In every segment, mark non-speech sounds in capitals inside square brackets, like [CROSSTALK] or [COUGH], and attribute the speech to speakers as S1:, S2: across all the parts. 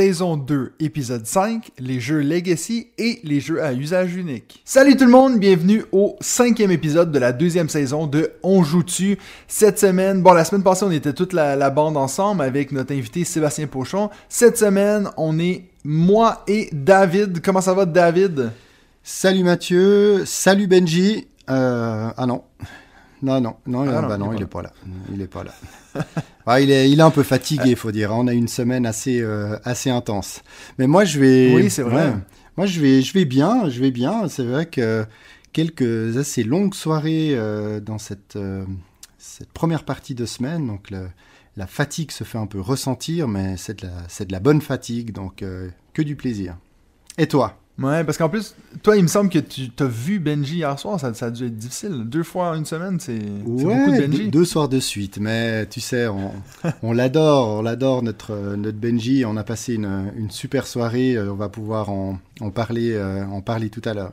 S1: Saison 2, épisode 5, les jeux Legacy et les jeux à usage unique. Salut tout le monde, bienvenue au cinquième épisode de la deuxième saison de On joue-tu. Cette semaine, bon la semaine passée on était toute la, la bande ensemble avec notre invité Sébastien Pochon. Cette semaine on est moi et David. Comment ça va David?
S2: Salut Mathieu, salut Benji. Euh, ah non. Non, non, non,
S1: Ah non,
S2: bah
S1: il est
S2: il
S1: là.
S2: est pas là. Il est pas là. [LAUGHS] Ah, il, est, il est un peu fatigué, faut dire. On a eu une semaine assez, euh, assez intense. Mais moi, je vais.
S1: Oui, c'est vrai.
S2: Moi, je vais, je vais bien, je vais bien. C'est vrai que quelques assez longues soirées euh, dans cette, euh, cette première partie de semaine. Donc, le- la fatigue se fait un peu ressentir, mais c'est de la, c'est de la bonne fatigue, donc euh, que du plaisir. Et toi?
S1: Ouais, parce qu'en plus, toi, il me semble que tu t'as vu Benji hier soir, ça, ça a dû être difficile. Deux fois en une semaine, c'est beaucoup de Benji.
S2: deux, deux soirs de suite, mais tu sais, [LAUGHS] on, l'adore, on l'adore notre notre Benji. On a passé une, une super soirée. euh, On va pouvoir en, en parler euh, en parler tout à l'heure.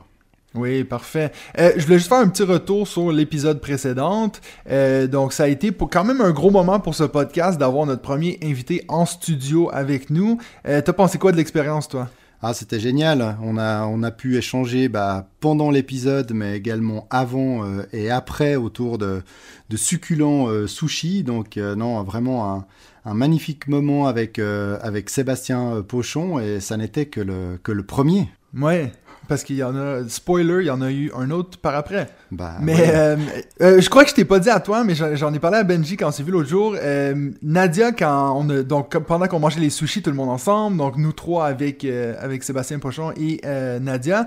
S1: Oui, parfait. Euh, je voulais juste faire un petit retour sur l'épisode précédent. Euh, donc, ça a été pour quand même un gros moment pour ce podcast d'avoir notre premier invité en studio avec nous. T'as pensé quoi de l'expérience, toi?
S2: Ah, c'était génial. On a pu échanger bah, pendant l'épisode, mais également avant euh, et après autour de de succulents euh, sushis. Donc euh, non, vraiment un magnifique moment avec euh, avec Sébastien Pochon et ça n'était que le que le premier.
S1: Ouais, parce qu'il y en a... Spoiler, il y en a eu un autre par après.
S2: Bah,
S1: Mais
S2: ouais.
S1: euh, euh, je crois que je t'ai pas dit à toi, mais j'en ai parlé à Benji quand on s'est vu l'autre jour. Euh, Nadia, quand on a, donc pendant qu'on mangeait les sushis tout le monde ensemble, donc nous trois avec euh, avec Sébastien Pochon et euh, Nadia.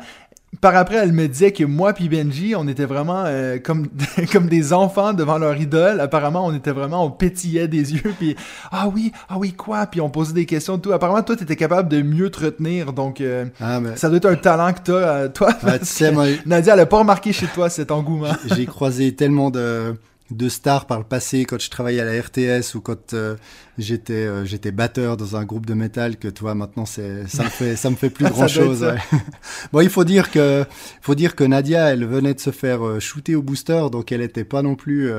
S1: Par après, elle me disait que moi puis Benji, on était vraiment euh, comme [LAUGHS] comme des enfants devant leur idole. Apparemment, on était vraiment, on pétillait des yeux, [LAUGHS] puis ah oui, ah oui quoi, puis on posait des questions tout. Apparemment, toi, t'étais capable de mieux te retenir, donc euh,
S2: Ah, mais-
S1: ça doit être un talent que t'as, euh, toi. [LAUGHS]
S2: Ouais, tu sais, moi,
S1: Nadia, elle a pas remarqué chez toi cet engouement.
S2: J'ai croisé tellement de, de stars par le passé quand je travaillais à la RTS ou quand euh, j'étais euh, j'étais batteur dans un groupe de métal que toi maintenant c'est ça me [LAUGHS] fait ça me fait plus
S1: Ça
S2: grand chose. [LAUGHS] bon, il faut dire que faut dire que Nadia elle venait de se faire euh, shooter au booster donc elle était pas non plus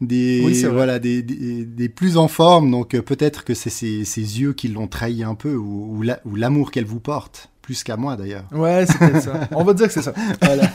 S2: des
S1: Oui,
S2: voilà des, des, des plus en forme donc peut-être que c'est ses, ses yeux qui l'ont trahi un peu ou, ou la- ou l'amour qu'elle vous porte plus qu'à moi d'ailleurs.
S1: Ouais, c'était ça. [LAUGHS] On va dire que c'est ça. Voilà. [LAUGHS]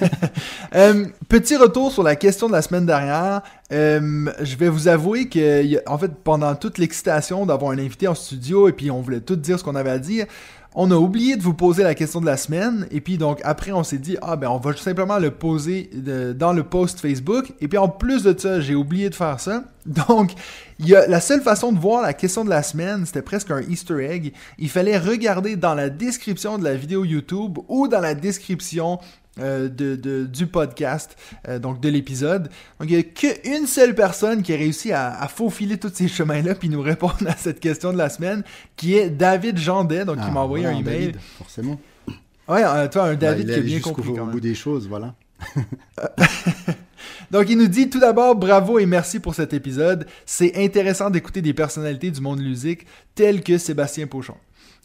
S1: Euh, petit retour sur la question de la semaine dernière. Euh, je vais vous avouer que, en fait, pendant toute l'excitation d'avoir un invité en studio et puis on voulait tout dire ce qu'on avait à dire, on a oublié de vous poser la question de la semaine. Et puis donc après, on s'est dit ah ben on va simplement le poser dans le post Facebook. Et puis en plus de ça, j'ai oublié de faire ça. [LAUGHS] Donc la seule façon de voir la question de la semaine, c'était presque un Easter egg. Il fallait regarder dans la description de la vidéo YouTube ou dans la description euh, de, de- du podcast, euh, donc de l'épisode. Donc il n'y a qu'une seule personne qui a réussi à, à faufiler tous ces chemins-là puis nous répondre à cette question de la semaine, qui est David Jandet, donc qui
S2: Ah,
S1: m'a envoyé
S2: voilà,
S1: un email.
S2: David, forcément.
S1: Ouais, euh, toi, un David
S2: Bah, il
S1: qui a
S2: est
S1: bien compris quand même.
S2: bout des choses, voilà. [LAUGHS]
S1: Donc il nous dit tout d'abord bravo et merci pour cet épisode. C'est intéressant d'écouter des personnalités du monde musique telles que Sébastien Pochon.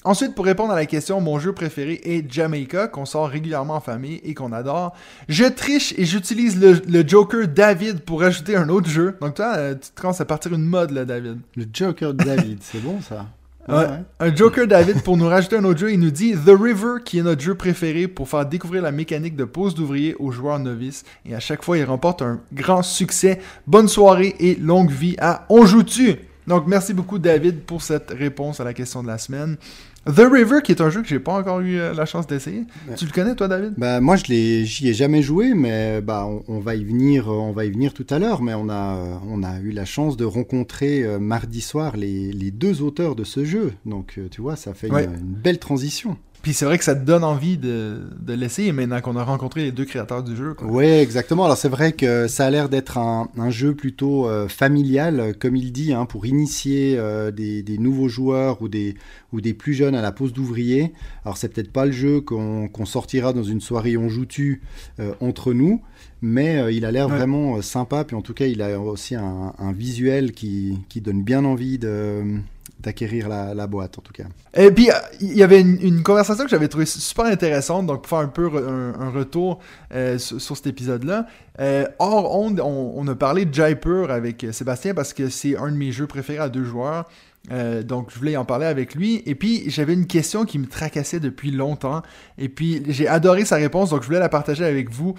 S1: Ensuite, pour répondre à la question, mon jeu préféré est Jamaica, qu'on sort régulièrement en famille et qu'on adore. Je triche et j'utilise le, le Joker David pour ajouter un autre jeu. Donc toi, euh, tu te commences à partir une mode là, David.
S2: Le Joker David, c'est bon ça. [LAUGHS]
S1: Ouais. Un Joker David pour nous rajouter un autre jeu. Il nous dit The River, qui est notre jeu préféré pour faire découvrir la mécanique de pose d'ouvrier aux joueurs novices. Et à chaque fois, il remporte un grand succès. Bonne soirée et longue vie à On joue-tu? Donc, merci beaucoup, David, pour cette réponse à la question de la semaine. The River, qui est un jeu que j'ai pas encore eu euh, la chance d'essayer.
S2: Ouais.
S1: Tu le connais, toi, David?
S2: Bah moi je l'ai, j'y ai jamais joué, mais bah on, on va y venir, euh, on va y venir tout à l'heure. Mais on a, euh, on a eu la chance de rencontrer euh, mardi soir les, les deux auteurs de ce jeu. Donc tu vois, ça fait
S1: Ouais.
S2: une, une belle transition.
S1: Puis c'est vrai que ça te donne envie de, de l'essayer maintenant qu'on a rencontré les deux créateurs du jeu. quoi.
S2: Oui, exactement. Alors c'est vrai que ça a l'air d'être un, un jeu plutôt euh, familial, comme il dit, hein, pour initier euh, des, des nouveaux joueurs ou des, ou des plus jeunes à la pose d'ouvrier. Alors c'est peut-être pas le jeu qu'on qu'on sortira dans une soirée on joue tu euh, entre nous, mais il a l'air
S1: Ouais.
S2: vraiment sympa. Puis en tout cas, il a aussi un, un visuel qui, qui donne bien envie de d'acquérir la, boîte en tout cas.
S1: Et puis, euh, il y avait une, conversation que j'avais trouvée super intéressante, donc pour faire un peu un, retour euh, sur, cet épisode-là. Euh, onde, on, on a parlé de Jaipur avec euh, Sébastien parce que c'est un de mes jeux préférés à deux joueurs. Euh, donc, je voulais en parler avec lui. Et puis, j'avais une question qui me tracassait depuis longtemps. Et puis, j'ai adoré sa réponse, donc je voulais la partager avec vous.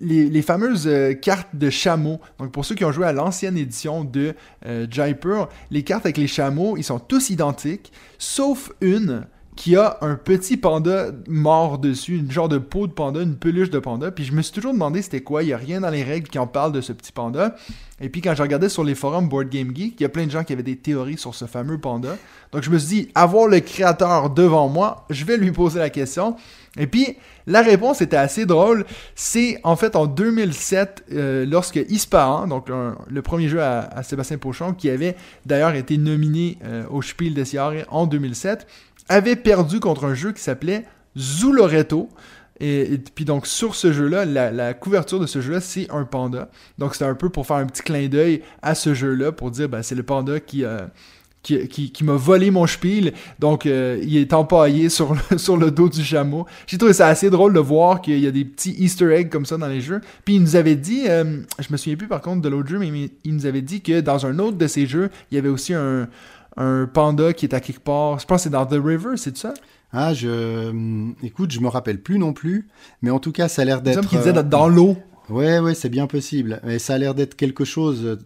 S1: Les, les fameuses euh, cartes de chameaux. Donc, pour ceux qui ont joué à l'ancienne édition de euh, Jaipur, les cartes avec les chameaux, ils sont tous identiques, sauf une qui a un petit panda mort dessus, une genre de peau de panda, une peluche de panda. Puis je me suis toujours demandé c'était quoi. Il n'y a rien dans les règles qui en parle de ce petit panda. Et puis quand je regardais sur les forums Board Game Geek, il y a plein de gens qui avaient des théories sur ce fameux panda. Donc je me suis dit, avoir le créateur devant moi, je vais lui poser la question. Et puis la réponse était assez drôle. C'est en fait en 2007, euh, lorsque Ispahan, donc le premier jeu à, Sébastien Pochon, qui avait d'ailleurs été nominé euh, au Spiel des Jahres en 2007, avait perdu contre un jeu qui s'appelait Zuloreto. Et, puis donc sur ce jeu-là, la, couverture de ce jeu-là, c'est un panda. Donc c'était un peu pour faire un petit clin d'œil à ce jeu-là, pour dire ben, c'est le panda qui, qui, qui, qui m'a volé mon spiel. Donc euh, il est empaillé sur le, [LAUGHS] sur le dos du chameau. J'ai trouvé ça assez drôle de voir qu'il y a des petits easter eggs comme ça dans les jeux. Puis il nous avait dit, euh, je me souviens plus par contre de l'autre jeu, mais il nous avait dit que dans un autre de ces jeux, il y avait aussi un, un panda qui est à quelque part. Je pense que c'est dans The River, c'est ça?
S2: Ah, je, hum, écoute, je me rappelle plus non plus, mais en tout cas, ça a l'air d'être.
S1: qu'il disait
S2: euh,
S1: dans l'eau.
S2: Ouais, ouais, c'est bien possible. Et ça a l'air d'être quelque chose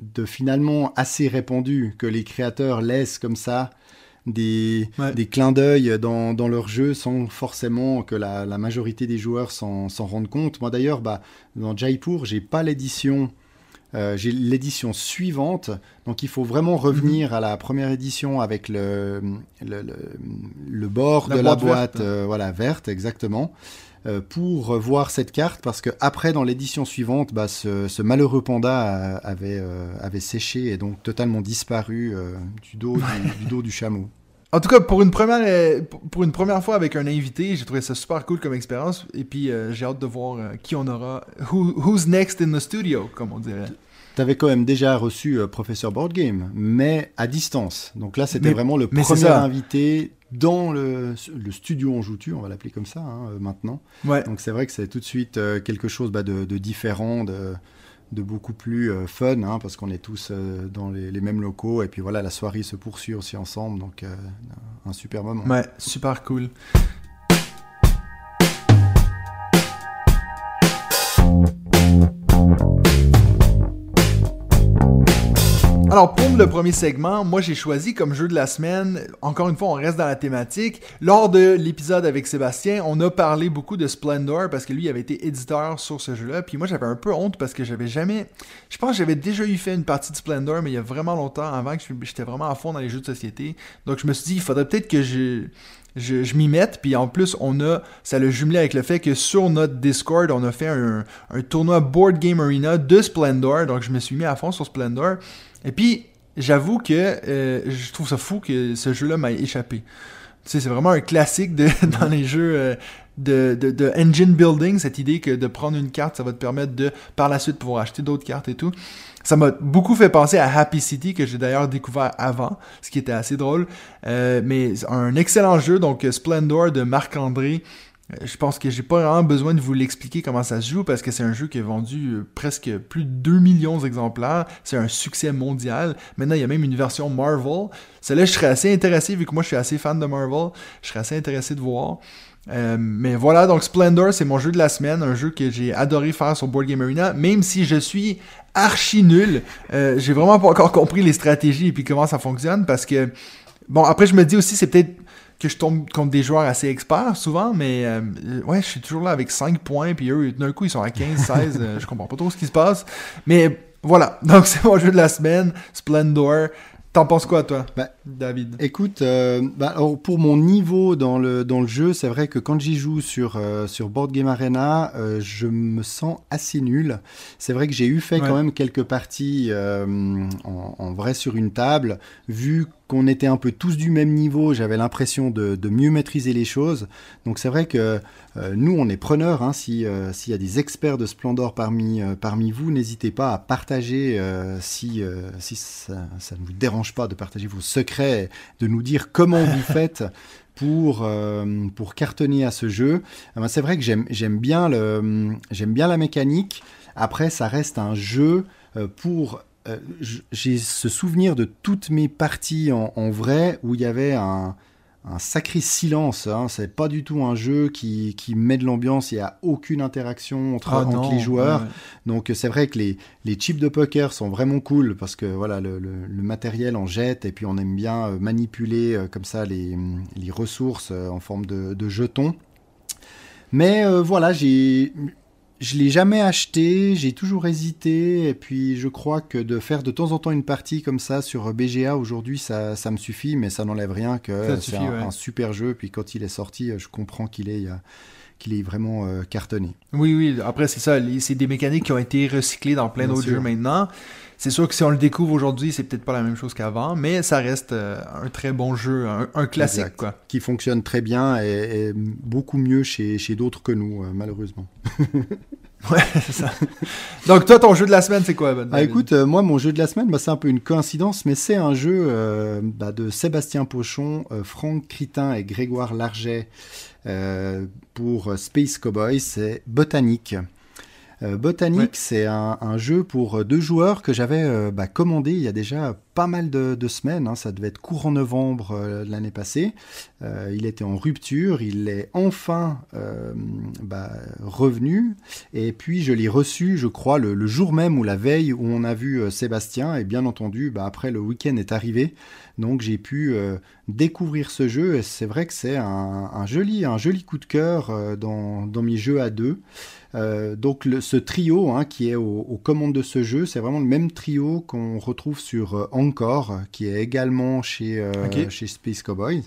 S2: de finalement assez répandu, que les créateurs laissent comme ça des,
S1: Ouais.
S2: des clins d'œil dans, dans leur jeu sans forcément que la, la majorité des joueurs s'en rendent compte. Moi d'ailleurs, bah, dans Jaipur, j'ai pas l'édition. euh, j'ai l'édition suivante, donc il faut vraiment revenir à la première édition avec le, le, le, le bord
S1: La
S2: de la
S1: boîte verte.
S2: euh, voilà, verte, exactement pour voir cette carte parce que après dans l'édition suivante bah, ce, ce malheureux panda euh, avait, euh, avait séché et donc totalement disparu euh, du, dos, du, du dos du chameau.
S1: En tout cas, pour une première, euh, pour- pour une première fois avec un invité, j'ai trouvé ça super cool comme expérience. Et puis, euh, j'ai hâte de voir euh, qui on aura. Who- who's next in the studio, comme on dirait.
S2: Tu avais quand même déjà reçu euh, Professeur Board Game, mais à distance. Donc là, c'était vraiment le premier invité dans le, le studio en joutu, on va l'appeler comme ça hein, euh, maintenant.
S1: Ouais.
S2: Donc c'est vrai que c'est tout de suite euh, quelque chose bah, de, de différent, de, de beaucoup plus euh, fun, hein, parce qu'on est tous euh, dans les, les mêmes locaux. Et puis voilà, la soirée se poursuit aussi ensemble, donc euh, un super moment.
S1: Ouais, super cool. Alors, pour le premier segment, moi j'ai choisi comme jeu de la semaine, encore une fois, on reste dans la thématique. Lors de l'épisode avec Sébastien, on a parlé beaucoup de Splendor parce que lui avait été éditeur sur ce jeu-là. Puis moi j'avais un peu honte parce que j'avais jamais. Je pense que j'avais déjà eu fait une partie de Splendor, mais il y a vraiment longtemps avant que j'étais vraiment à fond dans les jeux de société. Donc je me suis dit, il faudrait peut-être que je je, m'y mette. Puis en plus, on a, ça l'a jumelé avec le fait que sur notre Discord, on a fait un tournoi Board Game Arena de Splendor. Donc je me suis mis à fond sur Splendor. Et puis, j'avoue que euh, je trouve ça fou que ce jeu-là m'a échappé. Tu sais, c'est vraiment un classique de, [LAUGHS] dans les jeux euh, de, de, de engine building, cette idée que de prendre une carte, ça va te permettre de, par la suite, pouvoir acheter d'autres cartes et tout. Ça m'a beaucoup fait penser à Happy City, que j'ai d'ailleurs découvert avant, ce qui était assez drôle. Euh, mais un excellent jeu, donc Splendor de Marc-André. Euh, Je pense que j'ai pas vraiment besoin de vous l'expliquer comment ça se joue parce que c'est un jeu qui a vendu euh, presque plus de 2 millions d'exemplaires. C'est un succès mondial. Maintenant, il y a même une version Marvel. Celle-là, je serais assez intéressé vu que moi je suis assez fan de Marvel. Je serais assez intéressé de voir. Euh, mais voilà, donc Splendor, c'est mon jeu de la semaine, un jeu que j'ai adoré faire sur Board Game Arena, même si je suis archi nul. J'ai vraiment pas encore compris les stratégies et puis comment ça fonctionne parce que, bon, après je me dis aussi, c'est peut-être que je tombe contre des joueurs assez experts souvent, mais euh, ouais, je suis toujours là avec 5 points, puis eux, d'un coup, ils sont à 15, 16, [LAUGHS] euh, je comprends pas trop ce qui se passe. Mais voilà, [LAUGHS] donc c'est mon jeu de la semaine, Splendor. T'en penses quoi, toi,
S2: Bah,
S1: David
S2: Écoute, euh, bah, alors, pour mon niveau dans le, dans le jeu, c'est vrai que quand j'y joue sur, euh, sur Board Game Arena, euh, je me sens assez nul. C'est vrai que j'ai eu fait
S1: Ouais.
S2: quand même quelques parties en, en vrai sur une table. Vu qu'on était un peu tous du même niveau, j'avais l'impression de, de mieux maîtriser les choses. Donc c'est vrai que nous, on est preneurs. Hein, si, S'il y a des experts de Splendor parmi, parmi vous, n'hésitez pas à partager si, si ça, ça ne vous dérange pas de partager vos secrets, de nous dire comment vous [LAUGHS] faites pour, euh, pour cartonner à ce jeu. Ah ben, c'est vrai que j'aime bien, le- bien la mécanique. Après, ça reste un jeu euh, pour... euh, J'ai ce souvenir de toutes mes parties en, en vrai où il y avait un, un sacré silence. Hein. C'est pas du tout un jeu qui, qui met de l'ambiance. Il n'y a aucune interaction entre,
S1: Ah
S2: entre
S1: non,
S2: les joueurs.
S1: ouais.
S2: Donc c'est vrai que les, les chips de poker sont vraiment cool parce que voilà le, le- le matériel en jette et puis on aime bien euh, manipuler euh, comme ça les, les ressources euh, en forme de, de jetons. Mais euh, voilà, j'ai je l'ai jamais acheté, j'ai toujours hésité et puis je crois que de faire de temps en temps une partie comme ça sur BGA aujourd'hui ça, ça me suffit mais ça n'enlève rien que c'est un,
S1: ouais.
S2: un super jeu puis quand il est sorti je comprends qu'il est, qu'il est vraiment euh, cartonné.
S1: Oui, oui. Après, c'est ça. C'est des mécaniques qui ont été recyclées dans plein d'autres jeux maintenant. C'est sûr que si on le découvre aujourd'hui, c'est peut-être pas la même chose qu'avant, mais ça reste euh, un très bon jeu, un, un classique,
S2: Exact.
S1: quoi.
S2: qui fonctionne très bien et, et beaucoup mieux chez, chez d'autres que nous, euh, malheureusement. [LAUGHS]
S1: Ouais, c'est ça. Donc, toi, ton jeu de la semaine, c'est quoi, Ben?
S2: Ah, écoute, euh, moi, mon jeu de la semaine, bah, c'est un peu une coïncidence, mais c'est un jeu bah, de Sébastien Pochon, Franck Critin et Grégoire Larget pour Space Cowboy, c'est Botanique. Euh, Botanique,
S1: Ouais.
S2: c'est un, un jeu pour euh, deux joueurs que j'avais euh, bah, commandé il y a déjà pas mal de, de semaines. hein. ça devait être courant novembre euh, de l'année passée. Il était en rupture, il est enfin bah, revenu. Et puis je l'ai reçu, je crois, le, le jour même ou la veille où on a vu Sébastien. Et bien entendu, bah, après le week-end est arrivé. Donc j'ai pu découvrir ce jeu. Et c'est vrai que c'est un, un joli, un joli coup de cœur dans, dans mes jeux à deux. Euh, donc le- ce trio hein, qui est au- aux commandes de ce jeu, c'est vraiment le même trio qu'on retrouve sur euh, Encore, qui est également chez, euh, chez Space Cowboys.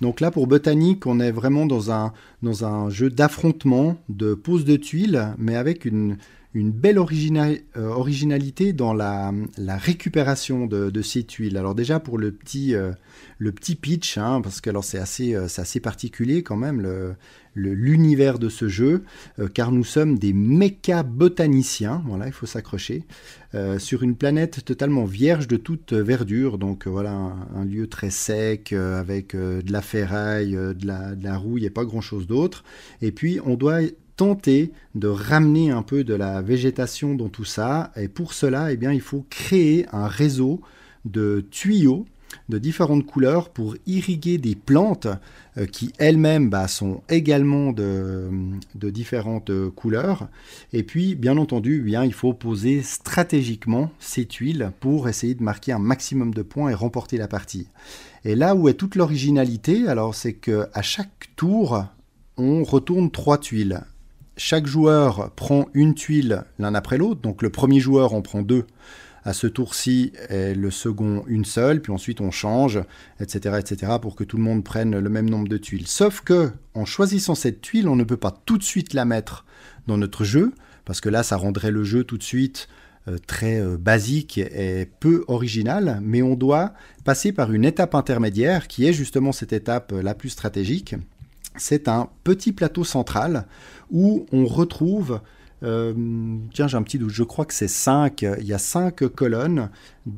S2: Donc là, pour Botanique, on est vraiment dans un, dans un jeu d'affrontement, de pose de tuiles, mais avec une, une belle euh, originalité dans la, récupération de, de ces tuiles. Alors déjà, pour le petit, euh, le petit pitch, hein, parce que c'est assez, euh, assez particulier quand même, le- le- l'univers de ce jeu, car nous sommes des méca botaniciens, voilà, il faut s'accrocher, sur une planète totalement vierge de toute verdure, donc voilà, un, lieu très sec, avec de la ferraille, de, la, de la rouille et pas grand-chose d'autre. Et puis, on doit tenter de ramener un peu de la végétation dans tout ça, et pour cela, eh bien, il faut créer un réseau de tuyaux de différentes couleurs pour irriguer des plantes euh, qui elles-mêmes bah, sont également de, différentes euh, couleurs. Et puis, bien entendu, eh bien, il faut poser stratégiquement ces tuiles pour essayer de marquer un maximum de points et remporter la partie. Et là où est toute l'originalité, alors c'est que à chaque tour, on retourne trois tuiles. Chaque joueur prend une tuile l'un après l'autre. Donc le premier joueur en prend deux à ce tour-ci et le second une seule, puis ensuite on change, etc., etc., pour que tout le monde prenne le même nombre de tuiles. Sauf que, en choisissant cette tuile, on ne peut pas tout de suite la mettre dans notre jeu, parce que là, ça rendrait le jeu tout de suite euh, très euh, basique et peu original, mais on doit passer par une étape intermédiaire, qui est justement cette étape euh, la plus stratégique. C'est un petit plateau central où on retrouve euh, tiens, j'ai un petit doute. Je crois que c'est 5. Il y a 5 colonnes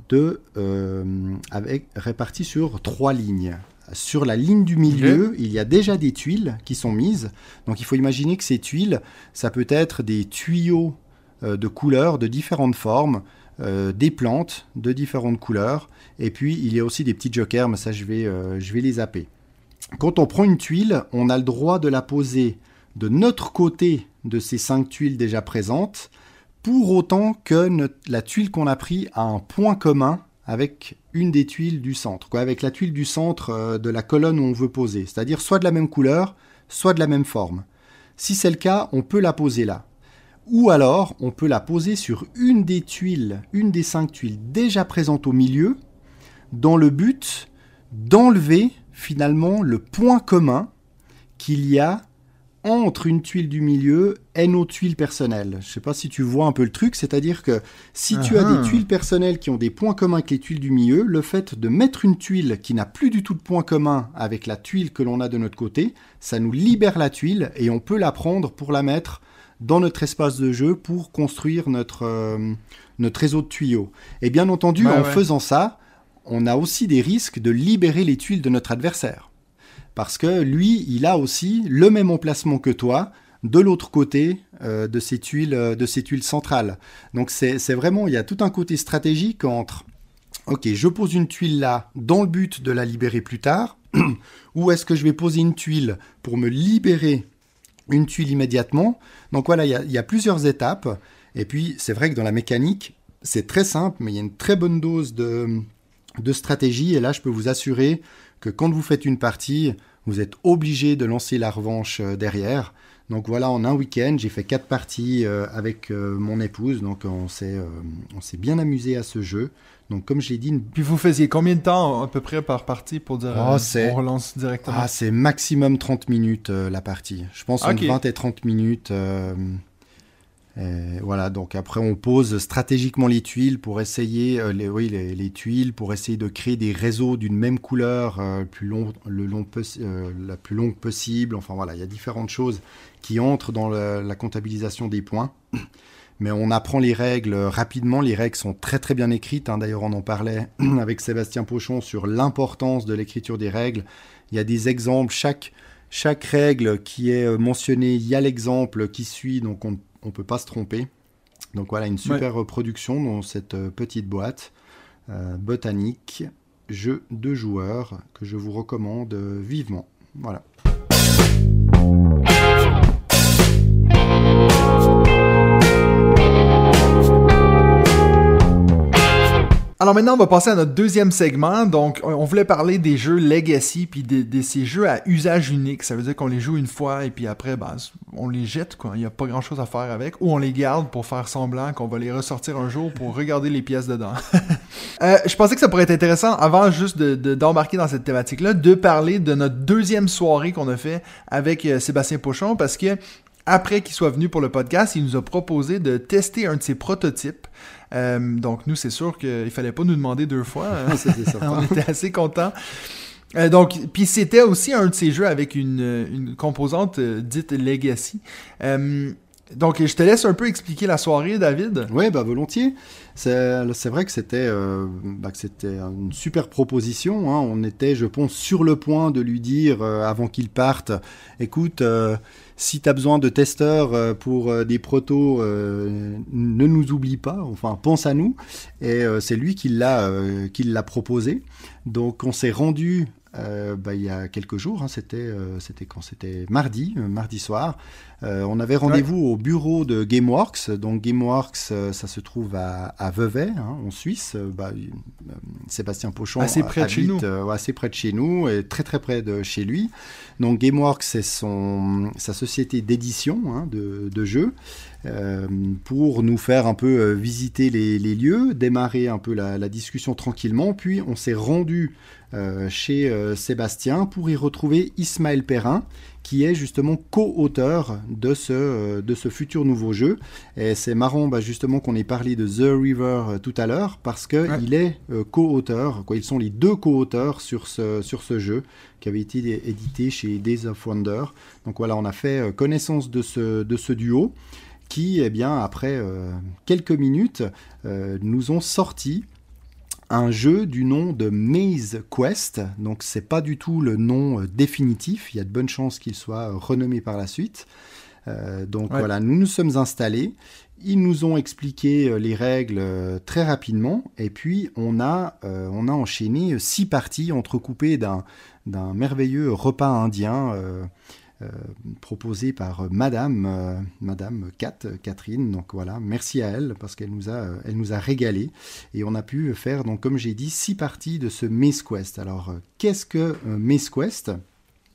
S2: de, euh, avec, réparties sur 3 lignes. Sur la ligne du milieu, il y a déjà des tuiles qui sont mises. Donc il faut imaginer que ces tuiles, ça peut être des tuyaux euh, de couleurs de différentes formes, des plantes de différentes couleurs. Et puis il y a aussi des petits jokers, mais ça je vais, je vais les zapper. Quand on prend une tuile, on a le droit de la poser de notre côté de ces cinq tuiles déjà présentes, pour autant que la tuile qu'on a pris a un point commun avec une des tuiles du centre, quoi, avec la tuile du centre euh, de la colonne où on veut poser, c'est-à-dire soit de la même couleur, soit de la même forme. Si c'est le cas, on peut la poser là. Ou alors, on peut la poser sur une des tuiles, une des cinq tuiles déjà présentes au milieu, dans le but d'enlever finalement le point commun qu'il y a entre une tuile du milieu et nos tuiles personnelles. Je ne sais pas si tu vois un peu le truc, c'est-à-dire que si tu as des tuiles personnelles qui ont des points communs avec les tuiles du milieu, le fait de mettre une tuile qui n'a plus du tout de points communs avec la tuile que l'on a de notre côté, ça nous libère la tuile et on peut la prendre pour la mettre dans notre espace de jeu pour construire notre, euh, notre réseau de tuyaux. Et bien entendu,
S1: Ouais,
S2: en
S1: ouais.
S2: faisant ça, on a aussi des risques de libérer les tuiles de notre adversaire. Parce que lui, il a aussi le même emplacement que toi de l'autre côté euh, de, ces tuiles, euh, de ces tuiles centrales. Donc c'est vraiment, il y a tout un côté stratégique entre, ok, je pose une tuile là dans le but de la libérer plus tard, [CLEARS THROAT] ou est-ce que je vais poser une tuile pour me libérer une tuile immédiatement Donc voilà, il y a, plusieurs étapes. Et puis c'est vrai que dans la mécanique, c'est très simple, mais il y a une très bonne dose de stratégie. Et là, je peux vous assurer que quand vous faites une partie, vous êtes obligé de lancer la revanche euh, derrière. Donc voilà, en un week-end, j'ai fait quatre parties euh, avec euh, mon épouse. Donc on s'est on s'est bien amusé à ce jeu. Donc comme je l'ai dit, une-
S1: Puis vous faisiez combien de temps à peu près par partie pour dire
S2: Oh,
S1: euh, on relance directement?
S2: Ah, c'est maximum 30 minutes euh, la partie. Je pense
S1: Ok.
S2: entre 20 et 30 minutes. euh, et voilà, donc après on pose stratégiquement les tuiles pour essayer, euh, les, oui, les, les tuiles pour essayer de créer des réseaux d'une même couleur, euh, plus long, le long euh, la plus longue possible. Enfin voilà, il y a différentes choses qui entrent dans la comptabilisation des points. [CLEARS THROAT] Mais on apprend les règles rapidement. Les règles sont très très bien écrites. hein. D'ailleurs, on en parlait [CLEARS THROAT] avec Sébastien Pochon sur l'importance de l'écriture des règles. Il y a des exemples. Chaque, chaque règle qui est euh, mentionnée, il y a l'exemple qui suit. Donc on ne peut pas se tromper. Donc voilà, une super reproduction dans cette euh, petite boîte euh, botanique, jeu de joueurs que je vous recommande euh, vivement. Voilà.
S1: Alors maintenant, on va passer à notre deuxième segment. Donc, on voulait parler des jeux Legacy, puis de, de ces jeux à usage unique. Ça veut dire qu'on les joue une fois, et puis après, ben, on les jette, quoi. Il n'y a pas grand-chose à faire avec. Ou on les garde pour faire semblant qu'on va les ressortir un jour pour regarder les pièces dedans. [LAUGHS] Euh, je pensais que ça pourrait être intéressant, avant juste de- de- d'embarquer dans cette thématique-là, de parler de notre deuxième soirée qu'on a fait avec euh, Sébastien Pochon, parce que après qu'il soit venu pour le podcast, il nous a proposé de tester un de ses prototypes. Euh, donc nous, c'est sûr qu'il fallait pas nous demander deux fois. [LAUGHS] on était assez contents. Euh, donc, puis c'était aussi un de ces jeux avec une, une composante euh, dite Legacy. Donc, je te laisse un peu expliquer la soirée, David.
S2: Oui, bah volontiers. C'est vrai que c'était bah, que c'était une super proposition. hein. On était, je pense, sur le point de lui dire avant qu'il parte, écoute, si tu as besoin de testeurs euh, pour euh, des protos, euh, ne nous oublie pas. Enfin, pense à nous. Et c'est lui qui l'a proposé. Donc, on s'est rendu. Euh, bah, il y a quelques jours, hein, c'était euh, c'était quand? C'était mardi, euh, mardi soir. On avait rendez-vous au bureau de GameWorks. Donc GameWorks, ça se trouve à, à Vevey, hein, en Suisse. Bah, Sébastien Pochon
S1: Assez près de
S2: habite,
S1: chez nous.
S2: assez près de chez nous et très très près de chez lui. Donc GameWorks, c'est son sa société d'édition hein, de, de jeux pour nous faire un peu euh, visiter les, les lieux, démarrer un peu la, la discussion tranquillement. Puis on s'est rendu euh, chez euh, Sébastien pour y retrouver Ismaël Perrin, qui est justement co-auteur de ce, euh, de ce futur nouveau jeu. Et c'est marrant bah, justement qu'on ait parlé de The River euh, tout à l'heure, parce qu'il
S1: Ouais.
S2: il est euh, co-auteur, quoi. ils sont les deux co-auteurs sur ce, sur ce jeu, qui avait été édité chez Days of Wonder. Donc voilà, on a fait euh, connaissance de ce, de ce duo, qui, eh bien, après euh, quelques minutes, euh, nous ont sorti un jeu du nom de Maze Quest. Donc c'est pas du tout le nom euh, définitif. Il y a de bonnes chances qu'il soit renommé par la suite. Euh, donc
S1: Ouais.
S2: voilà, nous nous sommes installés. Ils nous ont expliqué les règles très rapidement et puis on a, euh, on a enchaîné six parties entrecoupées d'un, d'un merveilleux repas indien euh, proposé par euh, Madame, euh, Madame Kat, euh, Catherine. Donc voilà, merci à elle parce qu'elle nous a, euh, elle nous a régalé et on a pu faire donc comme j'ai dit six parties de ce Maze Quest. Alors euh, qu'est-ce que euh, Maze Quest?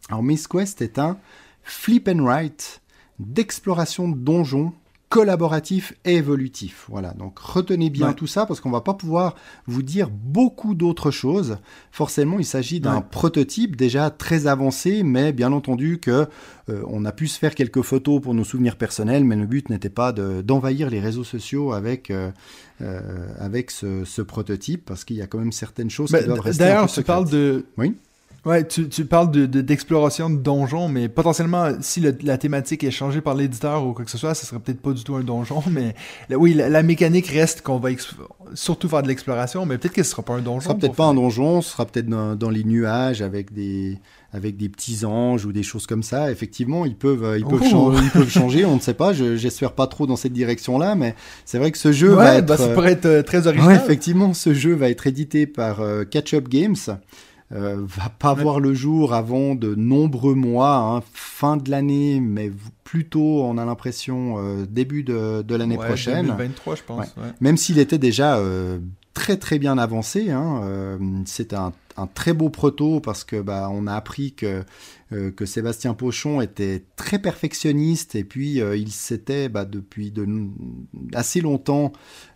S2: Alors Maze Quest est un flip and write d'exploration de donjons collaboratif et évolutif. Voilà, donc retenez bien
S1: Ouais.
S2: tout ça parce qu'on va pas pouvoir vous dire beaucoup d'autres choses. Forcément, il s'agit d'un
S1: Ouais.
S2: prototype déjà très avancé, mais bien entendu que euh, on a pu se faire quelques photos pour nos souvenirs personnels, mais le but n'était pas de- d'envahir les réseaux sociaux avec euh, euh, avec ce, ce prototype parce qu'il y a quand même certaines choses qui doivent rester
S1: D'ailleurs,
S2: secrètes.
S1: parles de.
S2: Oui.
S1: Ouais, tu, tu parles de, de- d'exploration de donjons, mais potentiellement, si le- la thématique est changée par l'éditeur ou quoi que ce soit, ce serait peut-être pas du tout un donjon, [LAUGHS] mais oui, la, la mécanique reste qu'on va surtout faire de l'exploration, mais peut-être que ce sera pas un donjon.
S2: Ce sera peut-être pas un donjon, ce sera peut-être dans, dans les nuages avec des avec des petits anges ou des choses comme ça. Effectivement, ils peuvent euh, ils peuvent, changer, ils peuvent changer. On ne sait pas. Je j'espère pas trop dans cette direction-là, mais c'est vrai que ce jeu
S1: Ouais,
S2: va être
S1: bah, ça
S2: euh,
S1: pourrait être euh, très
S2: Ouais,
S1: original.
S2: effectivement, ce jeu va être édité par euh, Catch Up Games. Euh, va pas
S1: Ouais.
S2: voir le jour avant de nombreux mois, hein, fin de l'année, mais plutôt, on a l'impression, euh, début de, de l'année
S1: Ouais,
S2: prochaine.
S1: 2023, je pense. ouais.
S2: Même s'il était déjà euh, très très bien avancé, hein, c'est un, un très beau proto parce que bah, on a appris que, euh, que Sébastien Pochon était très perfectionniste et puis euh, il s'était bah, depuis de, assez longtemps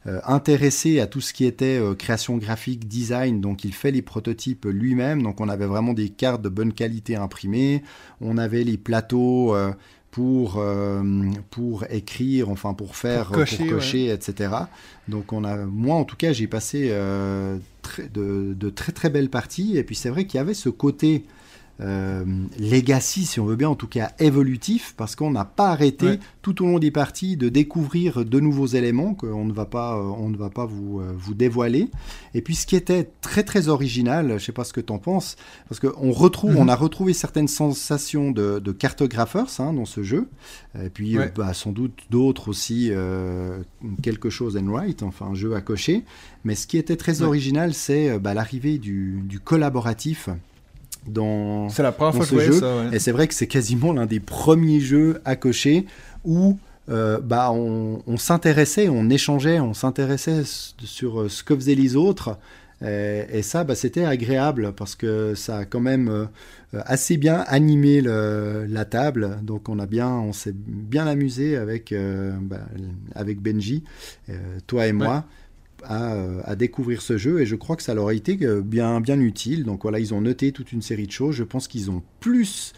S2: euh, intéressé à tout ce qui était création graphique, design, donc il fait les prototypes lui-même, donc on avait vraiment des cartes de bonne qualité imprimées, on avait les plateaux pour, euh, pour écrire, enfin pour faire,
S1: Pour cocher,
S2: pour cocher etc. Donc on a, moi en tout cas, j'ai passé euh, très- de, de très très belles parties, et puis c'est vrai qu'il y avait ce côté euh, legacy, si on veut bien, en tout cas évolutif, parce qu'on n'a pas arrêté
S1: Ouais.
S2: tout au long des parties de découvrir de nouveaux éléments qu'on ne va pas, euh, on ne va pas vous, euh, vous dévoiler. Et puis ce qui était très très original, je sais pas ce que tu en penses, parce qu'on retrouve,
S1: Mhm.
S2: on a retrouvé certaines sensations de, de cartographers hein, dans ce jeu, et puis
S1: Ouais.
S2: bah, sans doute d'autres aussi, euh, quelque chose and right, enfin un jeu à cocher. Mais ce qui était très
S1: Ouais.
S2: original, c'est bah, l'arrivée du, du collaboratif dans,
S1: C'est la première
S2: dans
S1: fois que
S2: ce
S1: je voyais
S2: jeu.
S1: ça. ouais.
S2: et c'est vrai que c'est quasiment l'un des premiers jeux à cocher où euh, bah, on, on s'intéressait, on échangeait, on s'intéressait sur euh, ce que faisaient les autres. Et, et ça, bah, c'était agréable parce que ça a quand même euh, assez bien animé le- la table. Donc on a bien, on s'est bien amusé avec euh, bah, avec Benji, toi et moi. À, euh, à découvrir ce jeu et je crois que ça leur a été euh, bien, bien utile. Donc voilà, ils ont noté toute une série de choses. Je pense qu'ils ont plus,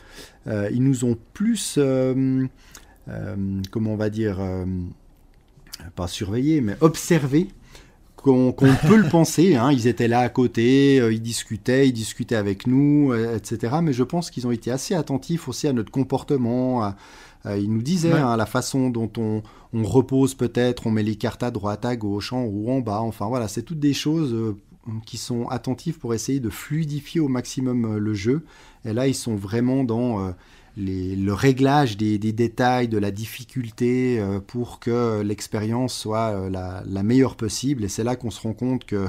S2: euh, ils nous ont plus, euh, euh, comment on va dire, pas surveillé, mais observé qu'on [LAUGHS] peut le penser. hein. Ils étaient là à côté, ils discutaient, ils discutaient avec nous, etc. Mais je pense qu'ils ont été assez attentifs aussi à notre comportement. à- à- ils nous disaient
S1: Ouais.
S2: hein, la façon dont on, on repose peut-être, on met les cartes à droite, à gauche, en haut, en bas. Enfin voilà, c'est toutes des choses euh, qui sont attentives pour essayer de fluidifier au maximum euh, le jeu. Et là, ils sont vraiment dans euh, les- le réglage des, des détails, de la difficulté euh, pour que l'expérience soit euh, la, la meilleure possible. Et c'est là qu'on se rend compte que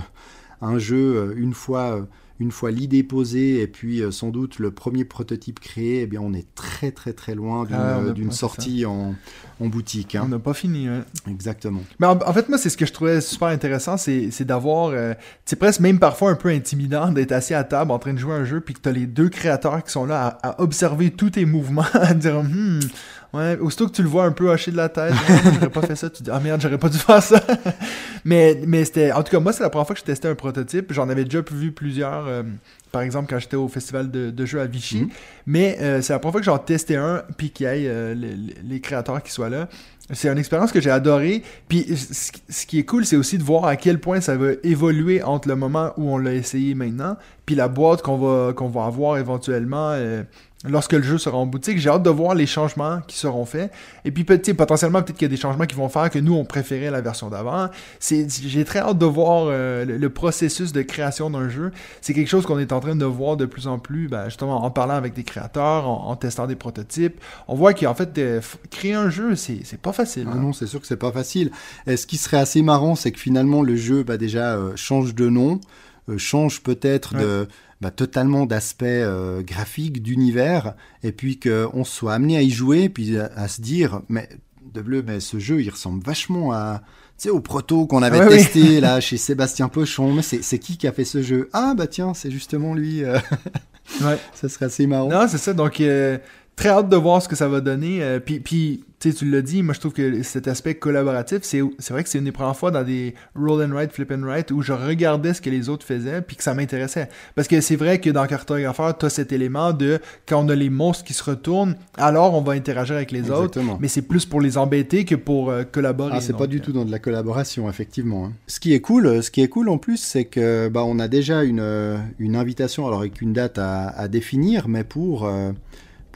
S2: un jeu, euh, une fois, euh, une fois l'idée posée et puis euh, sans doute le premier prototype créé, eh bien, on est très très très loin d'une
S1: Ah, on ouais,
S2: sortie en, en boutique.
S1: On
S2: hein.
S1: n'a pas fini. ouais.
S2: Exactement.
S1: Mais en, en fait, moi, c'est ce que je trouvais super intéressant, c'est d'avoir. euh, c'est presque même parfois un peu intimidant d'être assis à table en train de jouer à un jeu, puis que t'as les deux créateurs qui sont là à, à observer tous tes mouvements, [LAUGHS] à dire, hmm, ouais, aussitôt que tu le vois un peu hocher de la tête, [LAUGHS] j'aurais pas fait ça, tu dis, ah merde, j'aurais pas dû faire ça. [LAUGHS] mais mais c'était. En tout cas, moi, c'est la première fois que je testais un prototype. J'en avais déjà vu plusieurs. euh, par exemple, quand j'étais au festival de, de jeux à Vichy.
S2: Mhm.
S1: Mais euh, c'est la première fois que j'en testais un, puis qu'il y ait euh, les, les- créateurs qui soient là. C'est une expérience que j'ai adorée. Puis ce qui est cool, c'est aussi de voir à quel point ça va évoluer entre le moment où on l'a essayé maintenant, puis la boîte qu'on va, qu'on va avoir éventuellement lorsque le jeu sera en boutique. J'ai hâte de voir les changements qui seront faits. Et puis potentiellement, peut-être qu'il y a des changements qui vont faire que nous, on préférait la version d'avant. C'est- J'ai très hâte de voir euh, le, le processus de création d'un jeu. C'est quelque chose qu'on est en train de voir de plus en plus, ben, justement en parlant avec des créateurs, en, en testant des prototypes. On voit qu'en fait, euh, créer un jeu, c'est pas facile.
S2: Ah
S1: hein.
S2: non, c'est sûr que c'est pas facile. Et ce qui serait assez marrant, c'est que finalement le jeu bah, déjà euh, change de nom, change peut-être de bah, totalement d'aspect euh, graphique, d'univers, et puis qu'on soit amené à y jouer, puis à, à se dire, mais de bleu, mais ce jeu, il ressemble vachement à, tu sais, au proto qu'on avait
S1: Ouais, oui.
S2: testé là [LAUGHS] chez Sébastien Pochon. Mais c'est c'est qui qui a fait ce jeu? Ah bah tiens, c'est justement lui. euh,
S1: Ouais. [LAUGHS]
S2: ça serait assez marrant.
S1: Non, c'est ça. Donc, euh, très hâte de voir ce que ça va donner. Euh, puis, puis tu l'as dit, moi je trouve que cet aspect collaboratif, c'est vrai que c'est une des premières fois dans des roll and write, flip and write où je regardais ce que les autres faisaient puis que ça m'intéressait. Parce que c'est vrai que dans Cartographeur, tu as cet élément de quand on a les monstres qui se retournent, alors on va interagir avec les autres.
S2: Exactement.
S1: Mais c'est plus pour les embêter que pour euh, collaborer.
S2: Ah, c'est pas du
S1: euh,
S2: tout dans de la collaboration, effectivement. hein. Ce qui est cool, euh, ce qui est cool en plus, c'est que bah, on a déjà une, une invitation, alors avec une date à, à définir, mais pour, euh,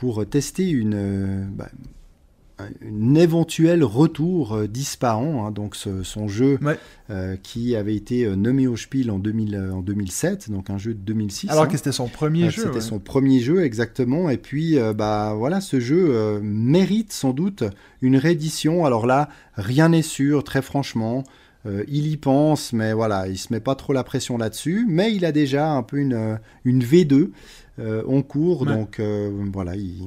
S2: pour tester une, euh, bah, un éventuel retour euh, d'Ispahan, hein, donc ce- son jeu
S1: Ouais.
S2: euh, qui avait été nommé au Spiel en, 2000, euh, en 2007, donc un jeu de 2006.
S1: Alors
S2: hein.
S1: que c'était son premier
S2: Euh,
S1: jeu.
S2: C'était
S1: ouais.
S2: son premier jeu exactement. Et puis, euh, bah voilà, ce jeu mérite sans doute une réédition. Alors là, rien n'est sûr, très franchement. Euh, il y pense, mais voilà, il se met pas trop la pression là-dessus. Mais il a déjà un peu une, une V2 euh, en cours,
S1: Ouais.
S2: donc euh, voilà, il-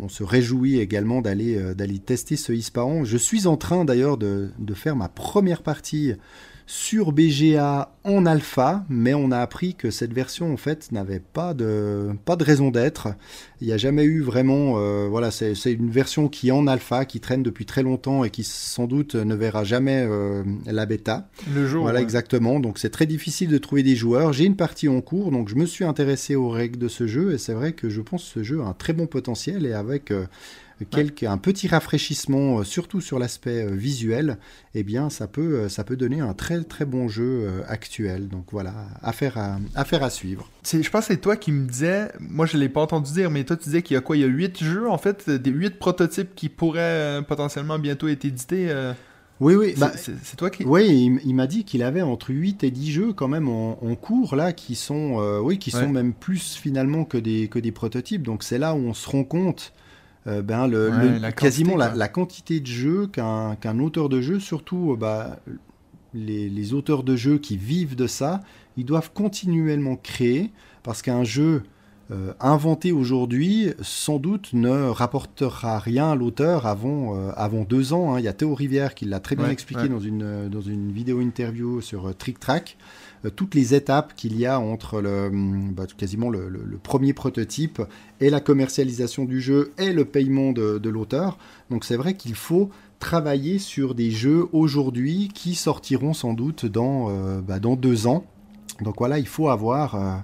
S2: on, on se réjouit également d'aller euh, d'aller tester ce Ispahan. Je suis en train d'ailleurs de, de faire ma première partie sur BGA en alpha, mais on a appris que cette version en fait n'avait pas de pas de raison d'être. Il n'y a jamais eu vraiment, euh, voilà, c'est une version qui est en alpha, qui traîne depuis très longtemps et qui sans doute ne verra jamais euh, la bêta.
S1: Le jour.
S2: Voilà,
S1: ouais.
S2: exactement. Donc c'est très difficile de trouver des joueurs. J'ai une partie en cours, donc je me suis intéressé aux règles de ce jeu et c'est vrai que je pense que ce jeu a un très bon potentiel et avec euh, quelques, un petit rafraîchissement, euh, surtout sur l'aspect euh, visuel, eh bien ça peut, euh, ça peut donner un très très bon jeu actuel. Donc voilà, affaire à, affaire à suivre.
S1: C'est- Je pense que c'est toi qui me disais, moi je l'ai pas entendu dire, mais toi tu disais qu'il y a quoi? Il y a 8 jeux en fait, des 8 prototypes qui pourraient euh, potentiellement bientôt être édités. euh,
S2: Oui, oui.
S1: c'est-
S2: bah,
S1: c'est toi qui.
S2: Oui, il, m'a dit qu'il avait entre 8 et 10 jeux quand même en, en cours là qui sont euh, oui qui
S1: Ouais.
S2: sont même plus finalement que des que des prototypes. Donc c'est là où on se rend compte euh, ben le,
S1: Ouais,
S2: le-
S1: la
S2: quasiment
S1: quantité,
S2: la, quantité de jeux qu'un qu'un auteur de jeu surtout euh, bah, les, les auteurs de jeux qui vivent de ça, ils doivent continuellement créer parce qu'un jeu euh, inventé aujourd'hui, sans doute, ne rapportera rien à l'auteur avant, euh, avant deux ans. hein. Il y a Théo Rivière qui l'a très bien
S1: Ouais,
S2: expliqué
S1: ouais.
S2: dans, une, euh, dans une vidéo interview sur euh, Trick Track. Euh, toutes les étapes qu'il y a entre le, hum, bah, quasiment le, le- le premier prototype et la commercialisation du jeu et le paiement de, de l'auteur. Donc c'est vrai qu'il faut travailler sur des jeux aujourd'hui qui sortiront sans doute dans, bah, dans deux ans. Donc voilà, il faut avoir,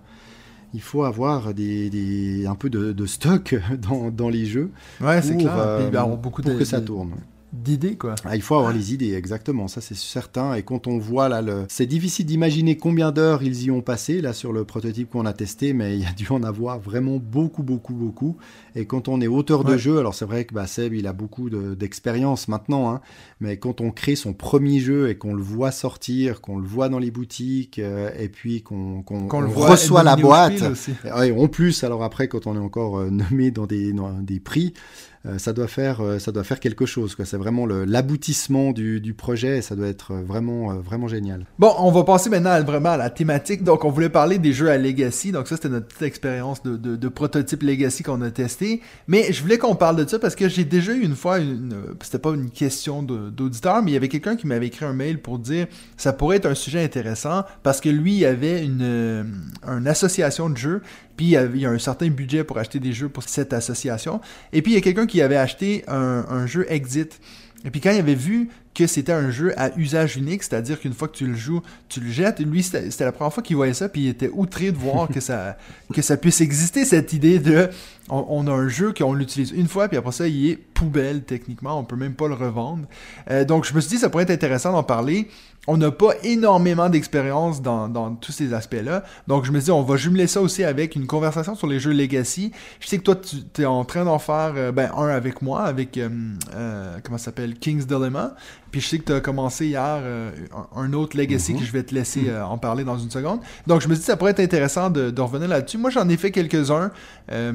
S2: il faut avoir des, des- un peu de, de stock [LAUGHS] dans, dans les jeux
S1: Ouais, c'est
S2: pour,
S1: clair.
S2: euh,
S1: beaucoup
S2: que ça tourne.
S1: D'idées quoi.
S2: Ah, il faut avoir les idées, exactement, ça c'est certain. Et quand on voit là, le... c'est difficile d'imaginer combien d'heures ils y ont passé là sur le prototype qu'on a testé, mais il y a dû en avoir vraiment beaucoup, beaucoup, beaucoup. Et quand on est auteur de
S1: Ouais.
S2: jeu, alors c'est vrai que bah, Seb il a beaucoup de- d'expérience maintenant, hein, mais quand on crée son premier jeu et qu'on le voit sortir, qu'on le voit dans les boutiques, euh, et puis qu'on reçoit la boîte. Ouais, en plus, alors après, quand on est encore euh, nommé dans des, dans des prix, ça, doit faire, euh, ça doit faire quelque chose. C'est vraiment l'aboutissement du, projet et ça doit être euh, vraiment, euh, vraiment génial.
S1: Bon, on va passer maintenant vraiment à la thématique. Donc, on voulait parler des jeux à Legacy. Donc, ça, c'était notre petite expérience de, prototype Legacy qu'on a testé. Mais je voulais qu'on parle de ça parce que j'ai déjà eu une fois, une, c'était pas une question d'auditeur, mais il y avait quelqu'un qui m'avait écrit un mail pour dire ça pourrait être un sujet intéressant parce que lui, il avait une, euh, association de jeux. Puis il y a un certain budget pour acheter des jeux pour cette association. Et puis il y a quelqu'un qui avait acheté un, jeu Exit. Et puis quand il avait vu que c'était un jeu à usage unique, c'est-à-dire qu'une fois que tu le joues, tu le jettes, lui c'était la première fois qu'il voyait ça, puis il était outré de voir que ça, [LAUGHS] que ça puisse exister, cette idée de on, on a un jeu qu'on l'utilise une fois, puis après ça il est poubelle techniquement, on peut même pas le revendre. Euh, donc je me suis dit ça pourrait être intéressant d'en parler. On n'a pas énormément d'expérience dans, dans tous ces aspects-là. Donc, je me dis, on va jumeler ça aussi avec une conversation sur les jeux Legacy. Je sais que toi, tu es en train d'en faire, euh, ben, un avec moi, avec, euh, euh, comment ça s'appelle, King's Dilemma. Puis je sais que tu as commencé hier euh, un, autre Legacy
S2: Mhm.
S1: que je vais te laisser euh, en parler dans une seconde. Donc, je me dis, ça pourrait être intéressant de, de revenir là-dessus. Moi, j'en ai fait quelques-uns. Euh,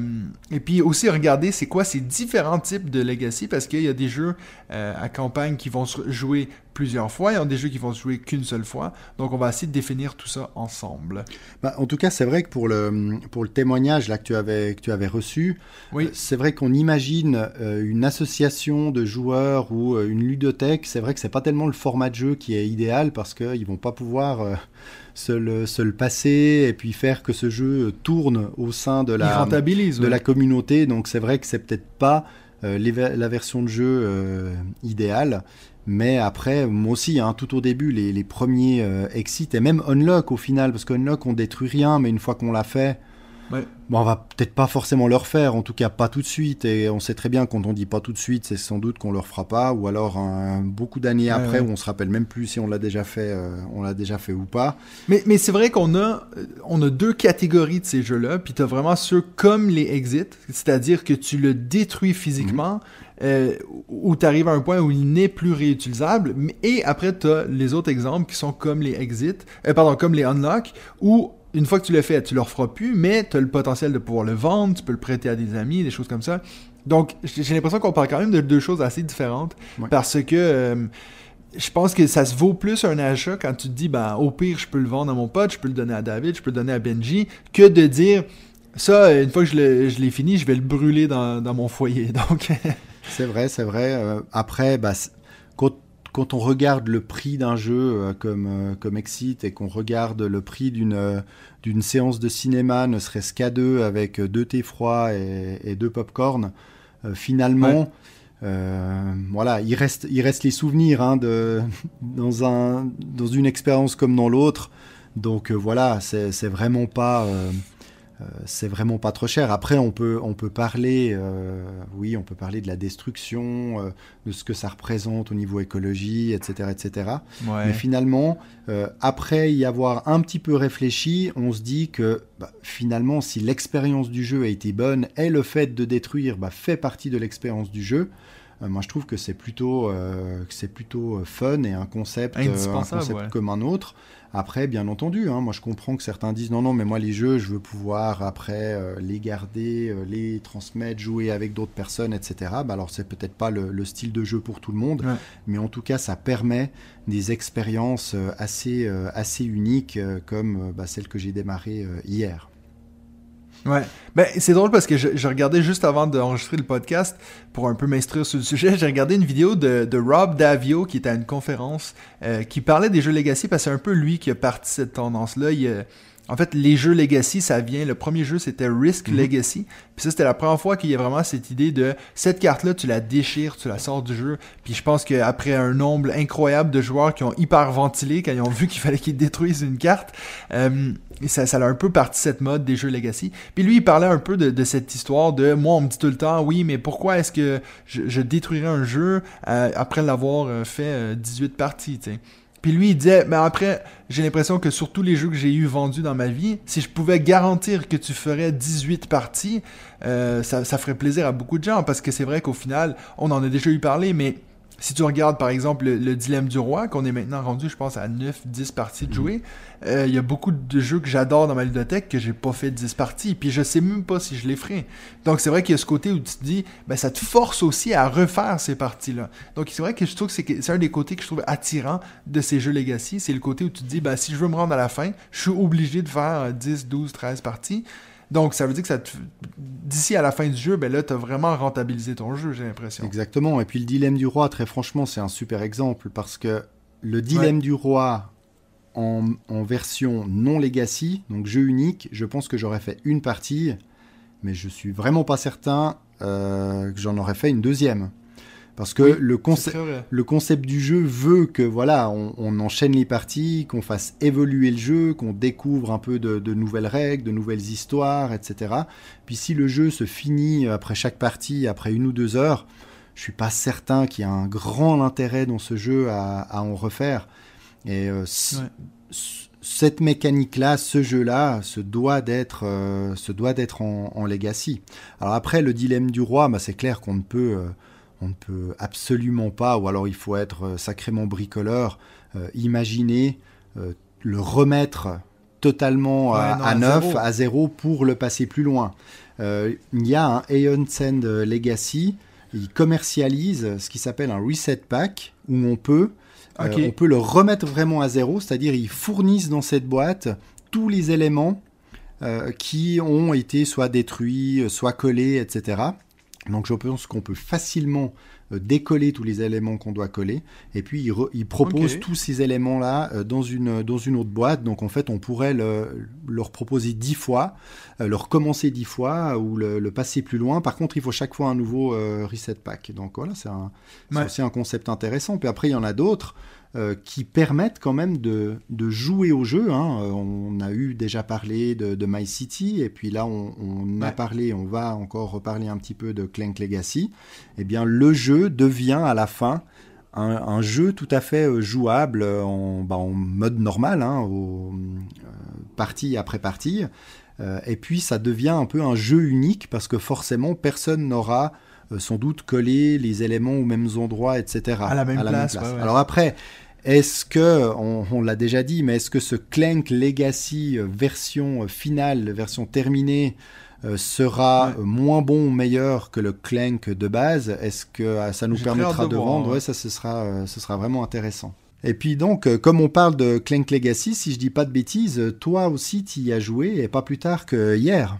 S1: et puis aussi, regarder c'est quoi ces différents types de Legacy, parce qu'il y a des jeux à campagne qui vont se jouer plusieurs fois, il y a des jeux qui vont se jouer qu'une seule fois. Donc, on va essayer de définir tout ça ensemble.
S2: Bah, en tout cas, c'est vrai que pour le, pour le témoignage là, que, tu avais, que tu avais reçu,
S1: Oui.
S2: euh, c'est vrai qu'on imagine euh, une association de joueurs ou euh, une ludothèque. C'est vrai vrai que c'est pas tellement le format de jeu qui est idéal parce qu'ils vont pas pouvoir euh, se, le, se le passer et puis faire que ce jeu tourne au sein de la, de
S1: ouais.
S2: la communauté. Donc c'est vrai que c'est peut-être pas euh, les la version de jeu euh, idéale. Mais après, moi aussi, hein, tout au début, les, les premiers euh, exits et même Unlock au final, parce qu'Unlock on détruit rien, mais une fois qu'on l'a fait,
S1: Ouais.
S2: bon, on va peut-être pas forcément le refaire, en tout cas pas tout de suite. Et on sait très bien quand on dit pas tout de suite, c'est sans doute qu'on le refera pas, ou alors un- beaucoup d'années
S1: Ouais,
S2: après
S1: ouais.
S2: où on se rappelle même plus si on l'a déjà fait, euh, on l'a déjà fait ou pas.
S1: Mais, mais c'est vrai qu'on a, on a deux catégories de ces jeux-là, puis t'as vraiment ceux comme les exits, c'est-à-dire que tu le détruis physiquement, euh, où tu arrives à un point où il n'est plus réutilisable, et après t'as les autres exemples qui sont comme les exits, euh, pardon, comme les unlock, où une fois que tu l'as fait, tu le referas plus, mais tu as le potentiel de pouvoir le vendre, tu peux le prêter à des amis, des choses comme ça. Donc, j'ai l'impression qu'on parle quand même de deux choses assez différentes,
S2: Ouais.
S1: parce que euh, je pense que ça se vaut plus un achat quand tu te dis, ben, au pire, je peux le vendre à mon pote, je peux le donner à David, je peux le donner à Benji, que de dire, ça, une fois que je l'ai fini, je vais le brûler dans, dans mon foyer. [LAUGHS] Donc,
S2: C'est vrai, c'est vrai. Euh, après, bah, c- quand, quand on regarde le prix d'un jeu euh, comme, euh, comme Exit et qu'on regarde le prix d'une euh, d'une séance de cinéma, ne serait-ce qu'à deux, avec deux thés froids et, et deux pop-corn, finalement, euh, voilà, il reste, il reste les souvenirs hein, de, [LAUGHS] dans, un, dans une expérience comme dans l'autre. Donc euh, voilà, c'est vraiment pas. euh, c'est vraiment pas trop cher. Après, on peut, on peut parler, euh, oui, on peut parler de la destruction, euh, de ce que ça représente au niveau écologie, etc., etc. Mais finalement, euh, après y avoir un petit peu réfléchi, on se dit que bah, finalement, si l'expérience du jeu a été bonne et le fait de détruire bah, fait partie de l'expérience du jeu, euh, moi je trouve que c'est plutôt, euh, c'est plutôt euh, fun et un concept, euh, un concept
S1: ouais.
S2: comme un autre. Après, bien entendu, hein, moi je comprends que certains disent non, non, mais moi les jeux, je veux pouvoir après euh, les garder, euh, les transmettre, jouer avec d'autres personnes, etc. Bah, alors c'est peut-être pas le, le style de jeu pour tout le monde,
S1: Ouais.
S2: mais en tout cas ça permet des expériences euh, assez, assez uniques comme bah, celle que j'ai démarrée hier.
S1: Ouais. Ben, c'est drôle parce que je, regardais juste avant d'enregistrer le podcast pour un peu m'instruire sur le sujet. J'ai regardé une vidéo de, de Rob Davio qui était à une conférence euh, qui parlait des jeux Legacy parce que c'est un peu lui qui a parti cette tendance-là. En fait, les jeux Legacy, ça vient. Le premier jeu, c'était Risk
S2: Mhm.
S1: Legacy. Puis ça, c'était la première fois qu'il y a vraiment cette idée de cette carte-là, tu la déchires, tu la sors du jeu. Puis je pense qu'après un nombre incroyable de joueurs qui ont hyper ventilé quand ils ont vu [LAUGHS] qu'il fallait qu'ils détruisent une carte, euh, ça, ça a un peu parti cette mode des jeux Legacy. Puis lui, il parlait un peu de, de cette histoire de moi, on me dit tout le temps, oui, mais pourquoi est-ce que je, je détruirais un jeu euh, après l'avoir euh, fait euh, 18 parties, tu sais? Puis lui, il disait, mais après, j'ai l'impression que sur tous les jeux que j'ai eu vendus dans ma vie, si je pouvais garantir que tu ferais 18 parties, euh, ça, ça ferait plaisir à beaucoup de gens, parce que c'est vrai qu'au final, on en a déjà eu parlé, mais si tu regardes par exemple le, le Dilemme du Roi, qu'on est maintenant rendu, je pense, à 9-10 parties de jouer, euh, il y a beaucoup de jeux que j'adore dans ma ludothèque que j'ai pas fait 10 parties, puis je sais même pas si je les ferai. Donc c'est vrai qu'il y a ce côté où tu te dis, ben ça te force aussi à refaire ces parties-là. Donc c'est vrai que je trouve que c'est c'est un des côtés que je trouve attirant de ces jeux Legacy, c'est le côté où tu te dis, ben si je veux me rendre à la fin, je suis obligé de faire euh, 10, 12, 13 parties. Donc ça veut dire que ça te- d'ici à la fin du jeu, ben là, tu as vraiment rentabilisé ton jeu, j'ai l'impression.
S2: Exactement. Et puis le dilemme du roi, très franchement, c'est un super exemple parce que le dilemme du roi en, en version non legacy, donc jeu unique, je pense que j'aurais fait une partie, mais je suis vraiment pas certain euh, que j'en aurais fait une deuxième. Parce que
S1: Oui,
S2: le, concept, le du jeu veut que voilà, on, on enchaîne les parties, qu'on fasse évoluer le jeu, qu'on découvre un peu de, de nouvelles règles, de nouvelles histoires, etc. Puis si le jeu se finit après chaque partie, après une ou deux heures, je suis pas certain qu'il y a un grand intérêt dans ce jeu à, à en refaire. Et euh,
S1: Ouais.
S2: cette mécanique-là, ce jeu-là, se doit d'être, euh, se doit d'être en, en legacy. Alors après, le dilemme du roi, bah, c'est clair qu'on ne peut, euh, on ne peut absolument pas, ou alors il faut être euh, sacrément bricoleur, euh, imaginer euh, le remettre totalement à,
S1: non,
S2: à
S1: zéro.
S2: à zéro, pour le passer plus loin. Il y a un Aeon Send Legacy, il commercialise ce qui s'appelle un reset pack, où on peut, on peut le remettre vraiment à zéro, c'est-à-dire ils fournissent dans cette boîte tous les éléments euh, qui ont été soit détruits, soit collés, etc. Donc je pense qu'on peut facilement euh, décoller tous les éléments qu'on doit coller. Et puis il, re- il propose tous ces éléments-là euh, dans, une, dans une autre boîte. Donc en fait, on pourrait le- leur proposer 10 fois, euh, leur commencer 10 fois ou le, le passer plus loin. Par contre, il faut chaque fois un nouveau euh, reset pack. Donc voilà, c'est un- c'est
S1: Ouais.
S2: aussi un concept intéressant. Puis après, il y en a d'autres. Euh, qui permettent quand même de, de jouer au jeu. hein. Euh, On a eu déjà parlé de, de My City, et puis là on, on a parlé, on va encore reparler un petit peu de Clank Legacy. Eh bien, le jeu devient à la fin un, un jeu tout à fait euh, jouable en, bah, en mode normal, hein, au, euh, partie après partie. Euh, et puis ça devient un peu un jeu unique parce que forcément personne n'aura euh, sans doute collé les éléments aux mêmes endroits, etc.
S1: À la même place, ouais, ouais.
S2: Alors après, est-ce que, on, on l'a déjà dit, mais est-ce que ce Clank Legacy euh, version euh, finale, version terminée, euh, sera
S1: Ouais.
S2: moins bon ou meilleur que le Clank de base? Est-ce que ça nous permettra de, vendre?
S1: ouais.
S2: Ouais, ça, ce sera, euh, ce sera vraiment intéressant. Et puis donc, euh, comme on parle de Clank Legacy, si je dis pas de bêtises, toi aussi tu y as joué, et pas plus tard que hier.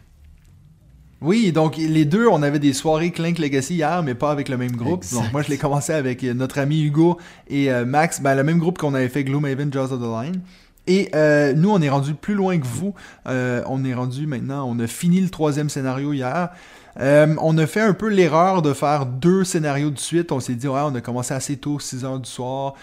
S1: Oui, donc les deux, on avait des soirées Clank Legacy hier, mais pas avec le même groupe.
S2: Exact.
S1: Donc moi, je l'ai commencé avec euh, notre ami Hugo et euh, Max, ben, le même groupe qu'on avait fait Gloomhaven, Jaws of the Line. Et euh, nous, on est rendu plus loin que vous. Euh, on est rendu maintenant, on a fini le troisième scénario hier. Euh, on a fait un peu l'erreur de faire deux scénarios de suite. On s'est dit, ouais, on a commencé assez tôt, 6 heures du soir.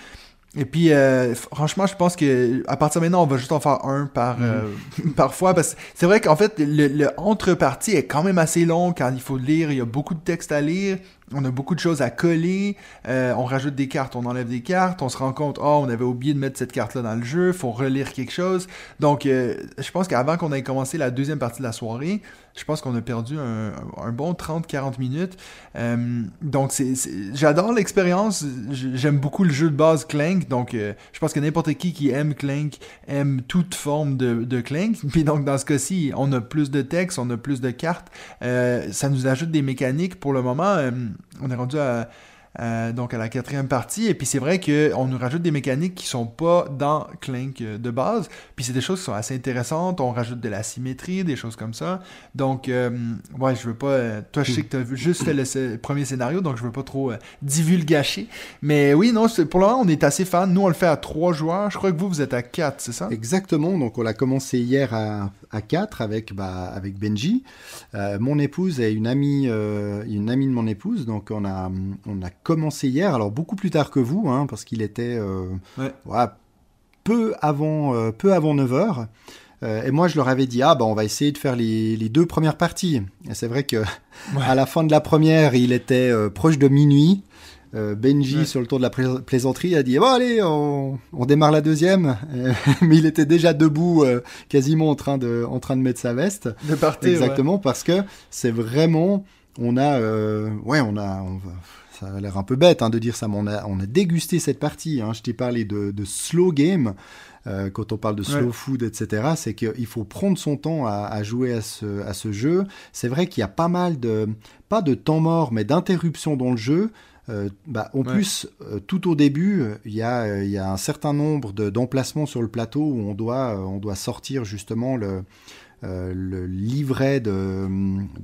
S1: Et puis, euh, franchement, je pense que à partir de maintenant, on va juste en faire un par, euh, [LAUGHS] par fois. Parce que c'est vrai qu'en fait, le, le entre-partie est quand même assez long quand il faut lire. Il y a beaucoup de textes à lire. On a beaucoup de choses à coller. Euh, on rajoute des cartes, on enlève des cartes. On se rend compte, oh, on avait oublié de mettre cette carte-là dans le jeu. faut relire quelque chose. Donc, euh, je pense qu'avant qu'on ait commencé la deuxième partie de la soirée, je pense qu'on a perdu un, bon 30-40 minutes. Euh, donc, c'est, j'adore l'expérience. J'aime beaucoup le jeu de base Clank. Donc, euh, je pense que n'importe qui qui aime Clank aime toute forme de, Clank. [LAUGHS] Puis donc, dans ce cas-ci, on a plus de texte, on a plus de cartes. Euh, ça nous ajoute des mécaniques. Pour le moment, on est rendu à, à- donc à la quatrième partie. Et puis, c'est vrai qu'on nous rajoute des mécaniques qui sont pas dans Clank euh, de base. Puis, c'est des choses qui sont assez intéressantes. On rajoute de la symétrie, des choses comme ça. Donc, euh, ouais, je veux pas. euh, toi, je sais que tu as juste fait le premier scénario, donc je veux pas trop euh, divulgacher. Mais oui, non, pour le moment, on est assez fan. Nous, on le fait à trois joueurs. Je crois que vous, vous êtes à quatre, c'est ça?
S2: Exactement, donc on l'a commencé hier à, à 4 avec, bah, avec Benji. Euh, mon épouse et une amie, euh, une amie de mon épouse, donc on a, on a commencé hier, alors beaucoup plus tard que vous, hein, parce qu'il était euh,
S1: Ouais.
S2: voilà, peu, avant, euh, peu avant 9h. et moi, je leur avais dit, ah, bah, on va essayer de faire les, les deux premières parties. Et c'est vrai que [LAUGHS]
S1: Ouais.
S2: à la fin de la première, il était euh, proche de minuit. Euh, Benji,
S1: Ouais.
S2: sur le tour de la plais- plaisanterie, a dit Bon, allez, on, on démarre la deuxième. Euh, [LAUGHS] Mais il était déjà debout, euh, quasiment en train, de, en train de mettre sa veste.
S1: De partir.
S2: Exactement, parce que c'est vraiment. On a. euh, ouais, on a. On va, ça a l'air un peu bête hein, de dire ça, mais on a, on a dégusté cette partie. Hein. Je t'ai parlé de, de slow game. euh, quand on parle de slow
S1: Ouais.
S2: food, etc., c'est qu'il faut prendre son temps à, à jouer à ce, à ce jeu. C'est vrai qu'il y a pas mal de, pas de temps mort, mais d'interruptions dans le jeu. Euh, bah, en
S1: Ouais.
S2: plus, euh, tout au début, il y, a, il y a un certain nombre de- d'emplacements sur le plateau où on doit, on doit sortir justement le, euh, le livret de,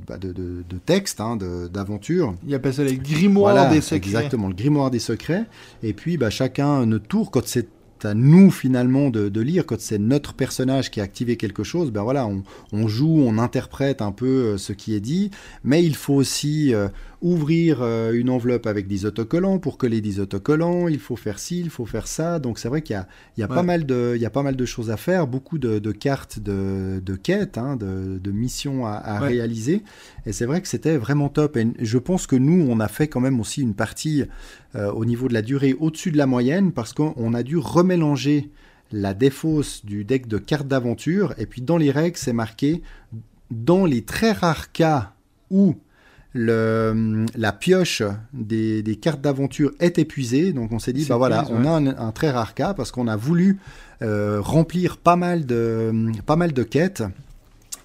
S2: bah, de, de, de texte, hein, de- d'aventure.
S1: Il appelle ça les grimoires
S2: Voilà,
S1: des secrets.
S2: Exactement, le grimoire des secrets. Et puis, bah, chacun notre tour, quand c'est à nous finalement de, de lire, quand c'est notre personnage qui a activé quelque chose, ben voilà, on, on joue, on interprète un peu euh, ce qui est dit, mais il faut aussi euh, ouvrir euh, une enveloppe avec des autocollants. Pour coller des autocollants, il faut faire ci, il faut faire ça, donc c'est vrai qu'il y a, il y, a
S1: Ouais.
S2: pas mal de- il y a pas mal de choses à faire, beaucoup de, de cartes de, de quêtes, hein, de, de missions à, à
S1: Ouais.
S2: réaliser, et c'est vrai que c'était vraiment top, et je pense que nous, on a fait quand même aussi une partie euh, au niveau de la durée au-dessus de la moyenne parce qu'on a dû remélanger la défausse du deck de cartes d'aventure. Et puis dans les règles c'est marqué dans les très rares cas où le, la pioche des, des cartes d'aventure est épuisée donc on s'est dit bah voilà on a un, un très rare cas parce qu'on a voulu euh, remplir pas mal de pas mal de quêtes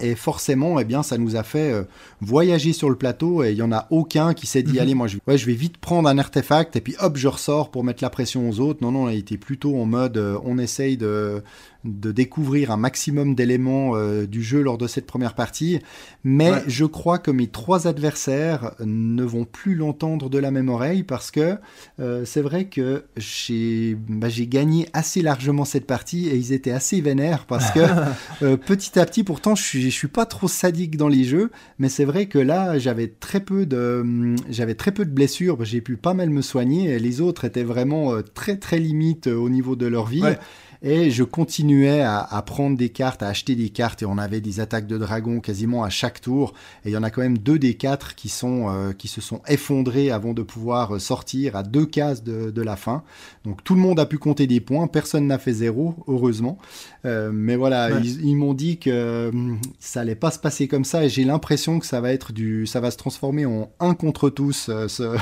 S2: et forcément, eh bien, ça nous a fait euh, voyager sur le plateau et il y en a aucun qui s'est dit
S1: Mhm.
S2: allez, moi, je, ouais, je vais vite prendre un artefact et puis hop, je ressors pour mettre la pression aux autres. Non, non, on a été plutôt en mode euh, on essaye de, de découvrir un maximum d'éléments euh, du jeu lors de cette première partie. Mais
S1: Ouais.
S2: je crois que mes trois adversaires ne vont plus l'entendre de la même oreille parce que euh, c'est vrai que j'ai bah, j'ai gagné assez largement cette partie et ils étaient assez vénères parce que [LAUGHS] euh, petit à petit, pourtant, je suis, je suis pas trop sadique dans les jeux, mais c'est vrai que là, j'avais très peu de, hum, j'avais très peu de blessures. J'ai pu pas mal me soigner. Et les autres étaient vraiment très très limite euh, au niveau de leur vie.
S1: Ouais.
S2: Et je continuais à, à prendre des cartes, à acheter des cartes, et on avait des attaques de dragons quasiment à chaque tour. Et il y en a quand même deux des quatre qui sont euh, qui se sont effondrés avant de pouvoir euh, sortir à deux cases de, de la fin. Donc tout le monde a pu compter des points, personne n'a fait zéro, heureusement. Euh, mais voilà,
S1: Ouais.
S2: ils, ils m'ont dit que hum, ça allait pas se passer comme ça, et j'ai l'impression que ça va être du, ça va se transformer en un contre tous euh, ce,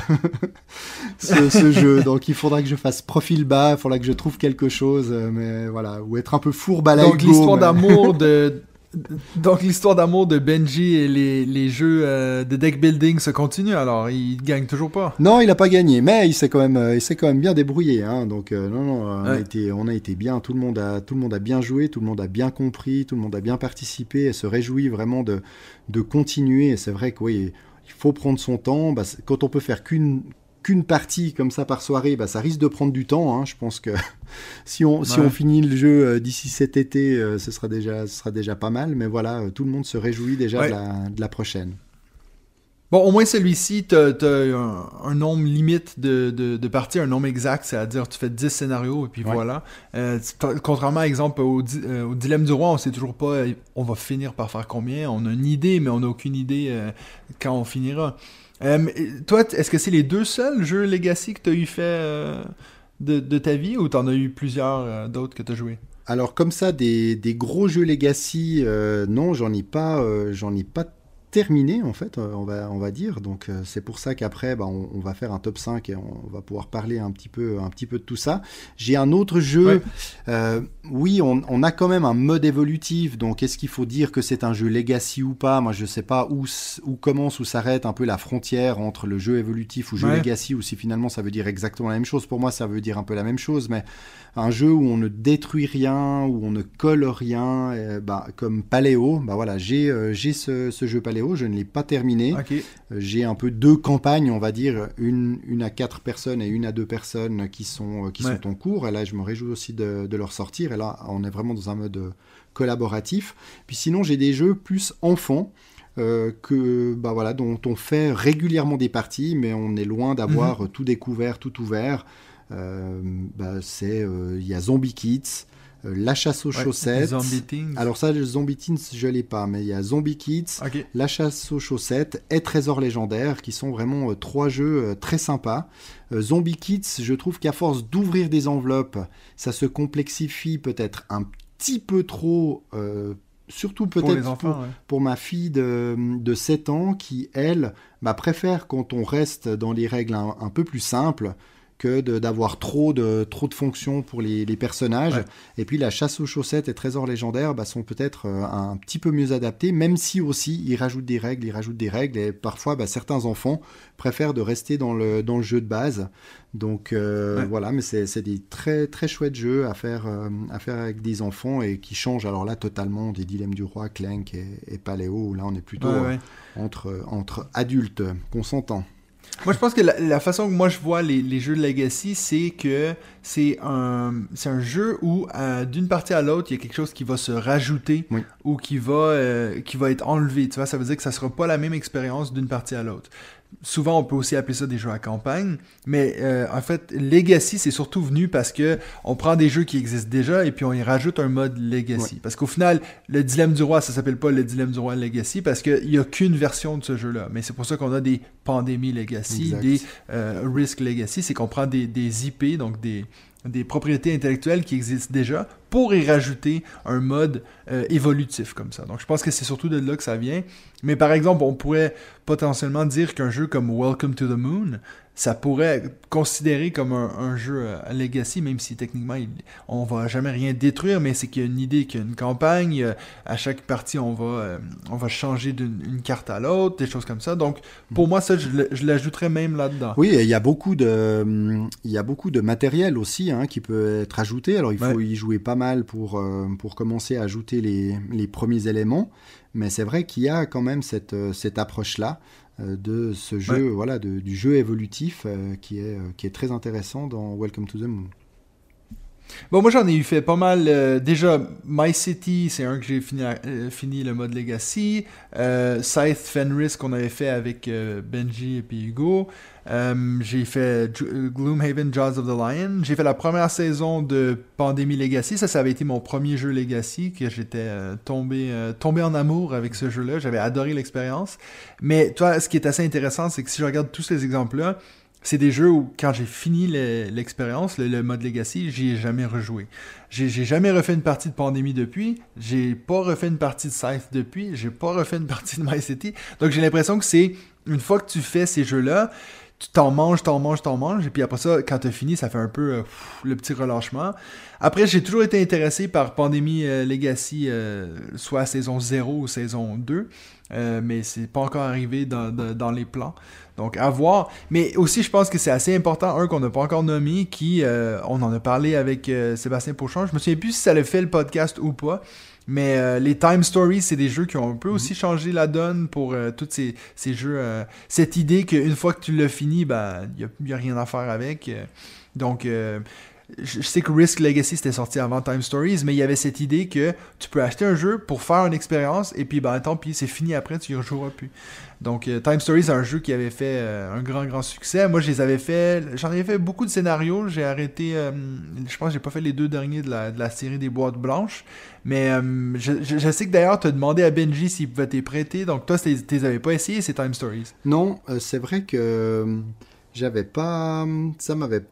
S2: [LAUGHS] ce, ce jeu. Donc il faudra que je fasse profil bas, il faudra que je trouve quelque chose, euh, voilà, ou être un peu fourbe à la
S1: Donc l'histoire
S2: mais-
S1: d'amour de donc l'histoire d'amour de Benji et les, les jeux euh, de deck building se continue alors il gagne toujours pas.
S2: Non, il a pas gagné, mais il s'est quand même, euh, il s'est quand même bien débrouillé. Hein, donc euh, non, non, on, a été, on a été bien. Tout le monde a, tout le monde a bien joué, tout le monde a bien compris, tout le monde a bien participé et se réjouit vraiment de, de continuer. Et c'est vrai que oui, il faut prendre son temps. Bah, quand on peut faire qu'une qu'une partie comme ça par soirée, bah, ça risque de prendre du temps. Hein. Je pense que [LAUGHS] si on, si
S1: Ouais.
S2: on finit le jeu euh, d'ici cet été, euh, ce sera déjà, ce sera déjà pas mal. Mais voilà, euh, tout le monde se réjouit déjà
S1: Ouais.
S2: de, la, de la prochaine.
S1: Bon, au moins celui-ci, t'as as un, un nombre limite de, de, de parties, un nombre exact, c'est-à-dire tu fais 10 scénarios et puis
S2: Ouais.
S1: voilà. Euh, contrairement, exemple, au, di- euh, au dilemme du roi, on sait toujours pas on va finir par faire combien. On a une idée, mais on n'a aucune idée euh, quand on finira. Euh, toi, est-ce que c'est les deux seuls jeux Legacy que tu as eu fait euh, de, ta vie ou t'en as eu plusieurs euh, d'autres que tu as joué?
S2: Alors comme ça, des, des gros jeux Legacy, euh, non, j'en ai pas, j'en ai pas terminé en fait, euh, on va, on va dire. Donc euh, c'est pour ça qu'après, bah, on, on va faire un top 5 et on, va pouvoir parler un petit peu, un petit peu de tout ça. J'ai un autre jeu.
S1: Ouais.
S2: euh, oui, on, on a quand même un mode évolutif. Donc est-ce qu'il faut dire que c'est un jeu Legacy ou pas? Moi, je sais pas où, où commence ou s'arrête un peu la frontière entre le jeu évolutif ou jeu
S1: Ouais.
S2: Legacy ou si finalement ça veut dire exactement la même chose. Pour moi, ça veut dire un peu la même chose, mais un jeu où on ne détruit rien, où on ne colle rien, euh, bah, comme Paléo. Bah voilà, j'ai euh, j'ai ce, ce jeu Paléo, je ne l'ai pas terminé.
S1: Ok.
S2: Euh, J'ai un peu deux campagnes, on va dire, une, une à quatre personnes et une à deux personnes qui sont, euh, qui
S1: Ouais.
S2: sont en cours. Et là, je me réjouis aussi de, de leur sortir. Et là, on est vraiment dans un mode euh, collaboratif. Puis sinon, j'ai des jeux plus enfants. euh, que bah voilà dont on fait régulièrement des parties mais on est loin d'avoir euh, tout découvert tout ouvert Euh, bah, c'est euh, il y a Zombie Kids euh, la chasse aux
S1: Ouais,
S2: chaussettes
S1: Zombie Things.
S2: alors ça le Zombie Teens je l'ai pas mais il y a Zombie Kids la chasse aux chaussettes et Trésor légendaire, qui sont vraiment euh, trois jeux euh, très sympas. Euh, Zombie Kids, je trouve qu'à force d'ouvrir des enveloppes, ça se complexifie peut-être un petit peu trop, euh, surtout peut-être pour,
S1: enfants, ouais.
S2: pour ma fille de, de 7 ans, qui, elle, bah, préfère quand on reste dans les règles un, un peu plus simples que d'avoir trop de, trop de fonctions pour les, les personnages.
S1: Ouais.
S2: Et puis la chasse aux chaussettes et trésors légendaires bah, sont peut-être euh, un petit peu mieux adaptés, même si aussi ils rajoutent des règles, ils rajoutent des règles, et parfois bah, certains enfants préfèrent de rester dans le, dans le jeu de base. Donc euh,
S1: Ouais.
S2: voilà, mais c'est des très très chouettes jeux à faire, euh, à faire avec des enfants et qui changent alors là totalement des dilemmes du roi, Clank et, et Paléo, où là on est plutôt
S1: Ouais,
S2: euh, entre, entre adultes consentants.
S1: Moi, je pense que la, la façon que moi je vois les, les jeux de Legacy, c'est que c'est un, c'est un jeu où, euh, d'une partie à l'autre, il y a quelque chose qui va se rajouter
S2: Oui.
S1: ou qui va, euh, qui va être enlevé. Tu vois, ça veut dire que ça sera pas la même expérience d'une partie à l'autre. Souvent, on peut aussi appeler ça des jeux à campagne, mais euh, en fait, Legacy, c'est surtout venu parce que on prend des jeux qui existent déjà et puis on y rajoute un mode Legacy. Parce qu'au final, le dilemme du roi, ça s'appelle pas le dilemme du roi Legacy parce qu'il y a qu'une version de ce jeu-là. Mais c'est pour ça qu'on a des pandémies Legacy,
S2: Exact.
S1: des euh, Risk Legacy, c'est qu'on prend des, des IP, donc des, des propriétés intellectuelles qui existent déjà, pour y rajouter un mode euh, évolutif comme ça. Donc je pense que c'est surtout de là que ça vient. Mais par exemple, on pourrait potentiellement dire qu'un jeu comme Welcome to the Moon, ça pourrait être considéré comme un, un jeu euh, legacy, même si techniquement il- on va jamais rien détruire, mais c'est qu'il y a une idée, qu'il y a une campagne, euh, à chaque partie on va, euh, on va changer d'une une carte à l'autre, des choses comme ça. Donc pour moi ça je, l'ajouterais même là-dedans.
S2: Oui, il y a beaucoup de, il y a beaucoup de matériel aussi hein, qui peut être ajouté. Alors il faut
S1: Ouais.
S2: y jouer pas mal pour, euh, pour commencer à ajouter les, les premiers éléments. Mais c'est vrai qu'il y a quand même cette, euh, cette approche-là euh, de ce jeu,
S1: Ouais.
S2: voilà, de- du jeu évolutif qui, est, qui est très intéressant dans Welcome to the Moon.
S1: Bon, moi j'en ai eu fait pas mal. euh, déjà, My City, c'est un que j'ai fini, euh, fini le mode Legacy. Euh, Scythe Fenris qu'on avait fait avec Benji et puis Hugo. Euh, j'ai fait euh, Gloomhaven Jaws of the Lion. J'ai fait la première saison de Pandémie Legacy. Ça, ça avait été mon premier jeu Legacy que j'étais euh, tombé, tombé en amour avec ce jeu-là. J'avais adoré l'expérience. Mais toi, ce qui est assez intéressant, c'est que si je regarde tous ces exemples-là, c'est des jeux où, quand j'ai fini le- l'expérience, le, mode Legacy, j'y ai jamais rejoué. J'ai j'ai jamais refait une partie de Pandémie depuis. J'ai pas refait une partie de Scythe depuis. J'ai pas refait une [LAUGHS] partie de My City. Donc j'ai l'impression que c'est une fois que tu fais ces jeux-là, tu t'en manges, t'en manges, t'en manges. Et puis après ça, quand t'as fini, ça fait un peu euh, le petit relâchement. Après, j'ai toujours été intéressé par Pandémie euh, Legacy, euh, soit saison 0 ou saison 2. Euh, mais c'est pas encore arrivé dans, dans- dans les plans. Donc, à voir. Mais aussi, je pense que c'est assez important, un qu'on n'a pas encore nommé, qui, on en a parlé avec Sébastien Pochon. Je me souviens plus si ça le fait le podcast ou pas. Mais euh, les Time Stories, c'est des jeux qui ont un peu aussi changé la donne pour euh, tous ces, ces jeux. euh, cette idée qu'une fois que tu l'as fini, ben, il n'y a, rien à faire avec. Euh, Donc, euh, je sais que Risk Legacy c'était sorti avant Time Stories, mais il y avait cette idée que tu peux acheter un jeu pour faire une expérience et puis ben tant pis, c'est fini après, tu y rejoueras plus. Donc euh, Time Stories c'est un jeu qui avait fait euh, un grand grand succès. Moi je avais fait, j'en avais fait beaucoup de scénarios, j'ai arrêté, euh, je pense que j'ai pas fait les deux derniers de la, de la série des boîtes blanches, mais je, sais que d'ailleurs tu as demandé à Benji s'il pouvait t'y prêter, donc toi tu les avais pas essayé ces Time Stories?
S2: Non, c'est vrai que j'avais pas. Ça m'avait.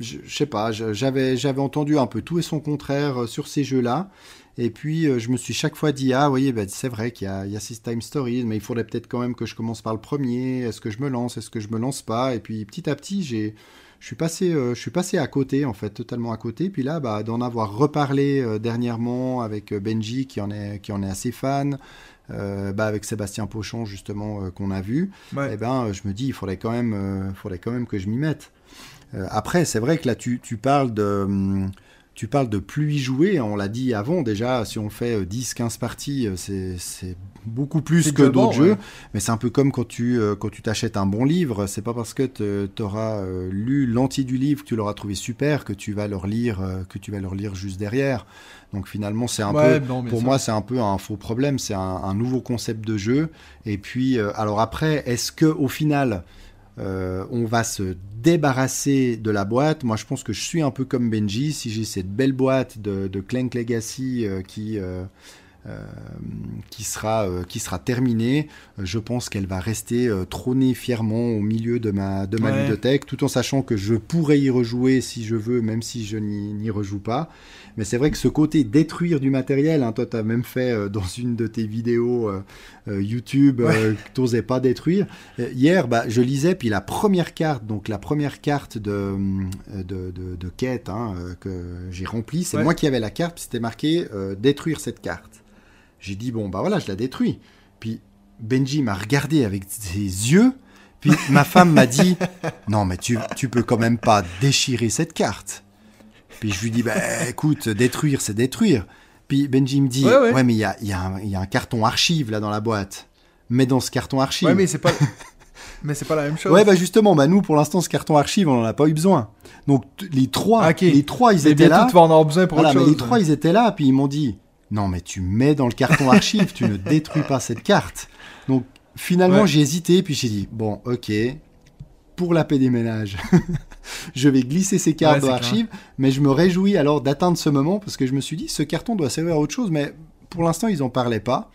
S2: Je je sais pas, j'avais j'avais entendu un peu tout et son contraire euh, sur ces jeux-là. Et puis euh, je me suis chaque fois dit ah oui bah, c'est vrai qu'il y a, il y a Six Time Stories mais il faudrait peut-être quand même que je commence par le premier est-ce que je me lance? Est-ce que je me lance pas? Et puis petit à petit j'ai je suis passé euh, je suis passé à côté en fait totalement à côté puis là bah, d'en avoir reparlé euh, dernièrement avec Benji qui en est qui en est assez fan euh, bah, avec Sébastien Pochon justement qu'on a vu
S1: Ouais.
S2: eh ben, je me dis, il faudrait quand même, faudrait quand même que je m'y mette. Euh, après, c'est vrai que là, tu, tu parles de, hum, tu parles de plus y jouer. On l'a dit avant déjà. Si on fait euh, 10-15 parties, euh, c'est, beaucoup plus que d'autres jeux.
S1: ouais.
S2: Mais c'est un peu comme quand tu, euh, quand tu t'achètes un bon livre. C'est pas parce que tu auras lu l'entier du livre que tu l'auras trouvé super que tu vas le euh, que tu vas le relire juste derrière. Donc finalement, c'est un
S1: Ouais,
S2: peu,
S1: non,
S2: pour moi, c'est un peu un faux problème. C'est un, un nouveau concept de jeu. Et puis, euh, alors après, est-ce que au final, euh, on va se débarrasser de la boîte Moi, je pense que je suis un peu comme Benji. Si j'ai cette belle boîte de, Clank Legacy euh, qui euh, qui sera euh, qui sera terminée, euh, je pense qu'elle va rester euh, trôner fièrement au milieu de ma de ma
S1: Ouais.
S2: ludothèque, tout en sachant que je pourrais y rejouer si je veux, même si je n'y rejoue pas. Mais c'est vrai que ce côté détruire du matériel, hein, toi tu as même fait euh, dans une de tes vidéos euh, euh, YouTube euh, que t'osais pas détruire. Euh, hier, bah, je lisais, puis la première carte, donc la première carte de, euh, de, de, de quête hein, euh, que j'ai remplie, c'est
S1: Ouais.
S2: moi qui avais la carte, c'était marqué euh, détruire cette carte. J'ai dit, bon, bah voilà, je la détruis. Puis Benji m'a regardé avec ses yeux, puis ma femme m'a dit, [LAUGHS] non, mais tu, tu peux quand même pas déchirer cette carte. Puis je lui dis, bah écoute, détruire, c'est détruire. Puis Benji me dit,
S1: Ouais,
S2: ouais,
S1: ouais.
S2: mais il y a, il y, a y a un carton archive là dans la boîte. Mais dans ce carton archive.
S1: Ouais, mais c'est pas. mais c'est pas la même [LAUGHS] chose.
S2: Ouais, bah justement, bah nous, pour l'instant, ce carton archive, on en a pas eu besoin. Donc, les trois,
S1: Ok.
S2: les trois, ils
S1: Mais
S2: étaient là.
S1: vas en avoir besoin pour
S2: Voilà,
S1: autre
S2: mais
S1: chose.
S2: les trois, ils étaient là, puis ils m'ont dit, non, mais tu mets dans le carton archive, tu ne [LAUGHS] détruis pas cette carte. Donc, finalement,
S1: Ouais.
S2: j'ai hésité, puis j'ai dit, bon, ok, pour la paix des ménages, [LAUGHS] je vais glisser ces cartes
S1: Ouais,
S2: dans l'archive, mais je me réjouis alors d'atteindre ce moment, parce que je me suis dit, ce carton doit servir à autre chose, mais pour l'instant, ils en parlaient pas.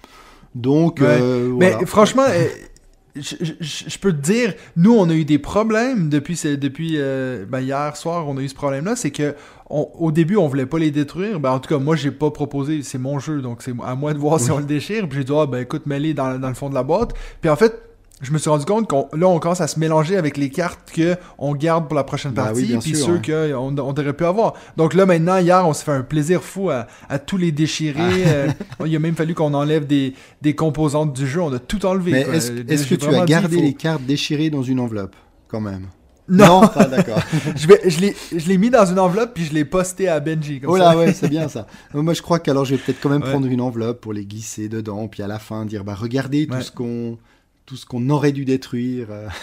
S2: Donc,
S1: Ouais.
S2: euh,
S1: Mais
S2: voilà.
S1: franchement, [LAUGHS] je, je- je peux te dire, nous, on a eu des problèmes depuis, ce- depuis euh, ben, hier soir, on a eu ce problème-là. C'est que on- au début, on voulait pas les détruire. Ben, en tout cas, moi, j'ai pas proposé, c'est mon jeu, donc c'est à moi de voir si on le déchire. Puis j'ai dit, ah, ben écoute, mets-les dans, dans le fond de la boîte. Puis en fait, je me suis rendu compte qu'on là, on commence à se mélanger avec les cartes que on garde pour la prochaine
S2: Bah
S1: partie,
S2: oui,
S1: puis ceux
S2: ouais.
S1: qu'on on devrait plus avoir. Donc là, maintenant, hier, on s'est fait un plaisir fou à, à tous les déchirer.
S2: Ah.
S1: Euh, il a même fallu qu'on enlève des, des composantes du jeu. On a tout enlevé.
S2: Mais est-ce est-ce que tu as
S1: dit,
S2: gardé
S1: faut-
S2: les cartes déchirées dans une enveloppe, quand même?
S1: Non.
S2: Ah, d'accord. [LAUGHS]
S1: je vais, je l'ai, je l'ai mis dans une enveloppe puis je l'ai posté à Benji. Comme
S2: Oh
S1: ça.
S2: là, ouais, c'est bien ça. [LAUGHS] Moi, je crois qu'alors, je vais peut-être quand même
S1: Ouais.
S2: prendre une enveloppe pour les glisser dedans, puis à la fin dire, bah, regardez
S1: Ouais.
S2: tout ce qu'on, tout ce qu'on aurait dû détruire. euh. [LAUGHS]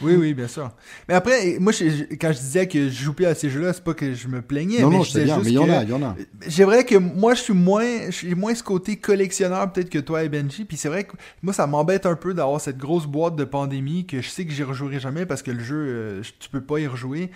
S1: Oui, oui, bien sûr. Mais après, moi, je- quand je disais que je joue plus à ces jeux-là, c'est pas que je me plaignais.
S2: non,
S1: mais
S2: non,
S1: je
S2: sais bien, mais il y en a, il y en a.
S1: C'est vrai que moi, je suis moins, suis moins ce côté collectionneur peut-être que toi et Benji. Puis c'est vrai que moi, ça m'embête un peu d'avoir cette grosse boîte de pandémie que je sais que j'y rejouerai jamais parce que le jeu, euh, tu peux pas y rejouer.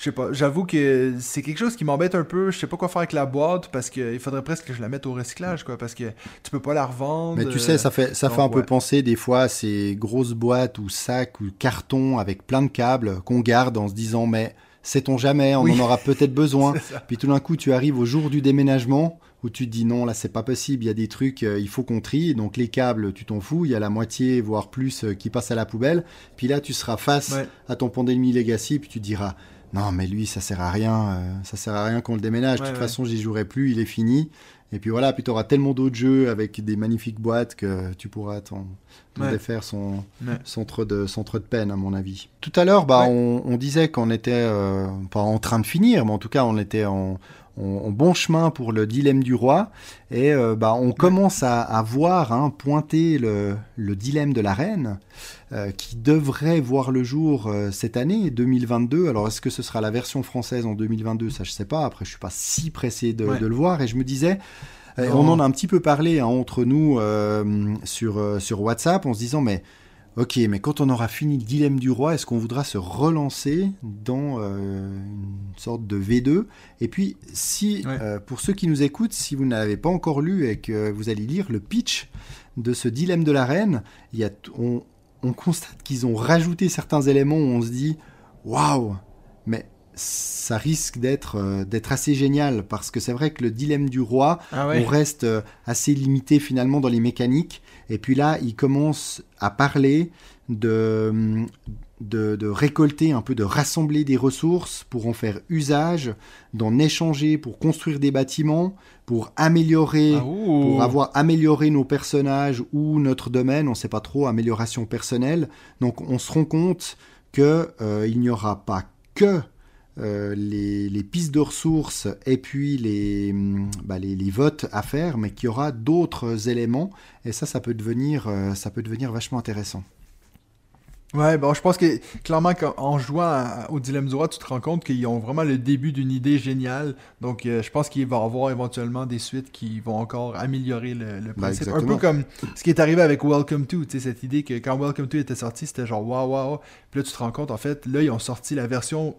S1: Je sais pas, j'avoue que c'est quelque chose qui m'embête un peu. Je sais pas quoi faire avec la boîte parce qu'il faudrait presque que je la mette au recyclage, quoi, parce que tu peux pas la revendre.
S2: Mais tu
S1: euh,
S2: sais, ça fait, ça
S1: donc,
S2: fait un peu penser des fois à ces grosses boîtes ou sacs ou cartons avec plein de câbles qu'on garde en se disant, mais sait-on jamais, on
S1: Oui.
S2: en aura peut-être besoin. [LAUGHS] Puis tout d'un coup, tu arrives au jour du déménagement où tu te dis non, là c'est pas possible, il y a des trucs, euh, il faut qu'on trie. Donc les câbles, tu t'en fous, il y a la moitié, voire plus, euh, qui passe à la poubelle. Puis là, tu seras face
S1: Ouais.
S2: à ton Pandémie Legacy, puis tu diras non, mais lui, ça sert à rien, euh, ça sert à rien qu'on le déménage. de
S1: Ouais,
S2: toute
S1: ouais.
S2: façon, j'y jouerai plus, il est fini. Et puis voilà, puis tu auras tellement d'autres jeux avec des magnifiques boîtes que tu pourras t'en
S1: Ouais.
S2: défaire sans, trop de, sans trop de peine, à mon avis. Tout à l'heure, bah, on disait qu'on était euh, pas en train de finir, mais en tout cas, on était en, en bon chemin pour le dilemme du roi. Et euh, bah, on commence à, à voir hein, pointer le, le dilemme de la reine, euh, qui devrait voir le jour euh, cette année, 2022. Alors, est-ce que ce sera la version française en 2022 Ça, je sais pas. Après, je suis pas si pressé de,
S1: Ouais.
S2: de le voir. Et je me disais, on en a un petit peu parlé hein, entre nous sur, sur WhatsApp, en se disant, mais ok, mais quand on aura fini le dilemme du roi, est-ce qu'on voudra se relancer dans euh, une sorte de V2 Et puis, si,
S1: Ouais.
S2: euh, pour ceux qui nous écoutent, si vous n'avez pas encore lu et que vous allez lire le pitch de ce dilemme de la reine, il y a on, on constate qu'ils ont rajouté certains éléments où on se dit, waouh, ça risque d'être euh, d'être assez génial parce que c'est vrai que le dilemme du roi,
S1: Ah ouais.
S2: on reste euh, assez limité finalement dans les mécaniques. Et puis là, il commence à parler de, de, de récolter un peu, de rassembler des ressources pour en faire usage, d'en échanger pour construire des bâtiments, pour améliorer,
S1: Ah,
S2: pour avoir amélioré nos personnages ou notre domaine, on ne sait pas trop, amélioration personnelle. Donc on se rend compte que euh, il n'y aura pas que euh, les, les pistes de ressources et puis les, hum, bah, les, les votes à faire, mais qu'il y aura d'autres éléments. Et ça, ça peut devenir, euh, ça peut devenir vachement intéressant.
S1: Ouais, bon, je pense que clairement, quand- en jouant à- au Dilemme du Roi, tu te rends compte qu'ils ont vraiment le début d'une idée géniale. Donc, euh, je pense qu'il va y avoir éventuellement des suites qui vont encore améliorer le, le principe. un
S2: Ben,
S1: peu comme ce qui est arrivé avec Welcome to, tu sais, cette idée que quand Welcome to était sorti, c'était genre waouh, waouh. Puis là, tu te rends compte, en fait, là, ils ont sorti la version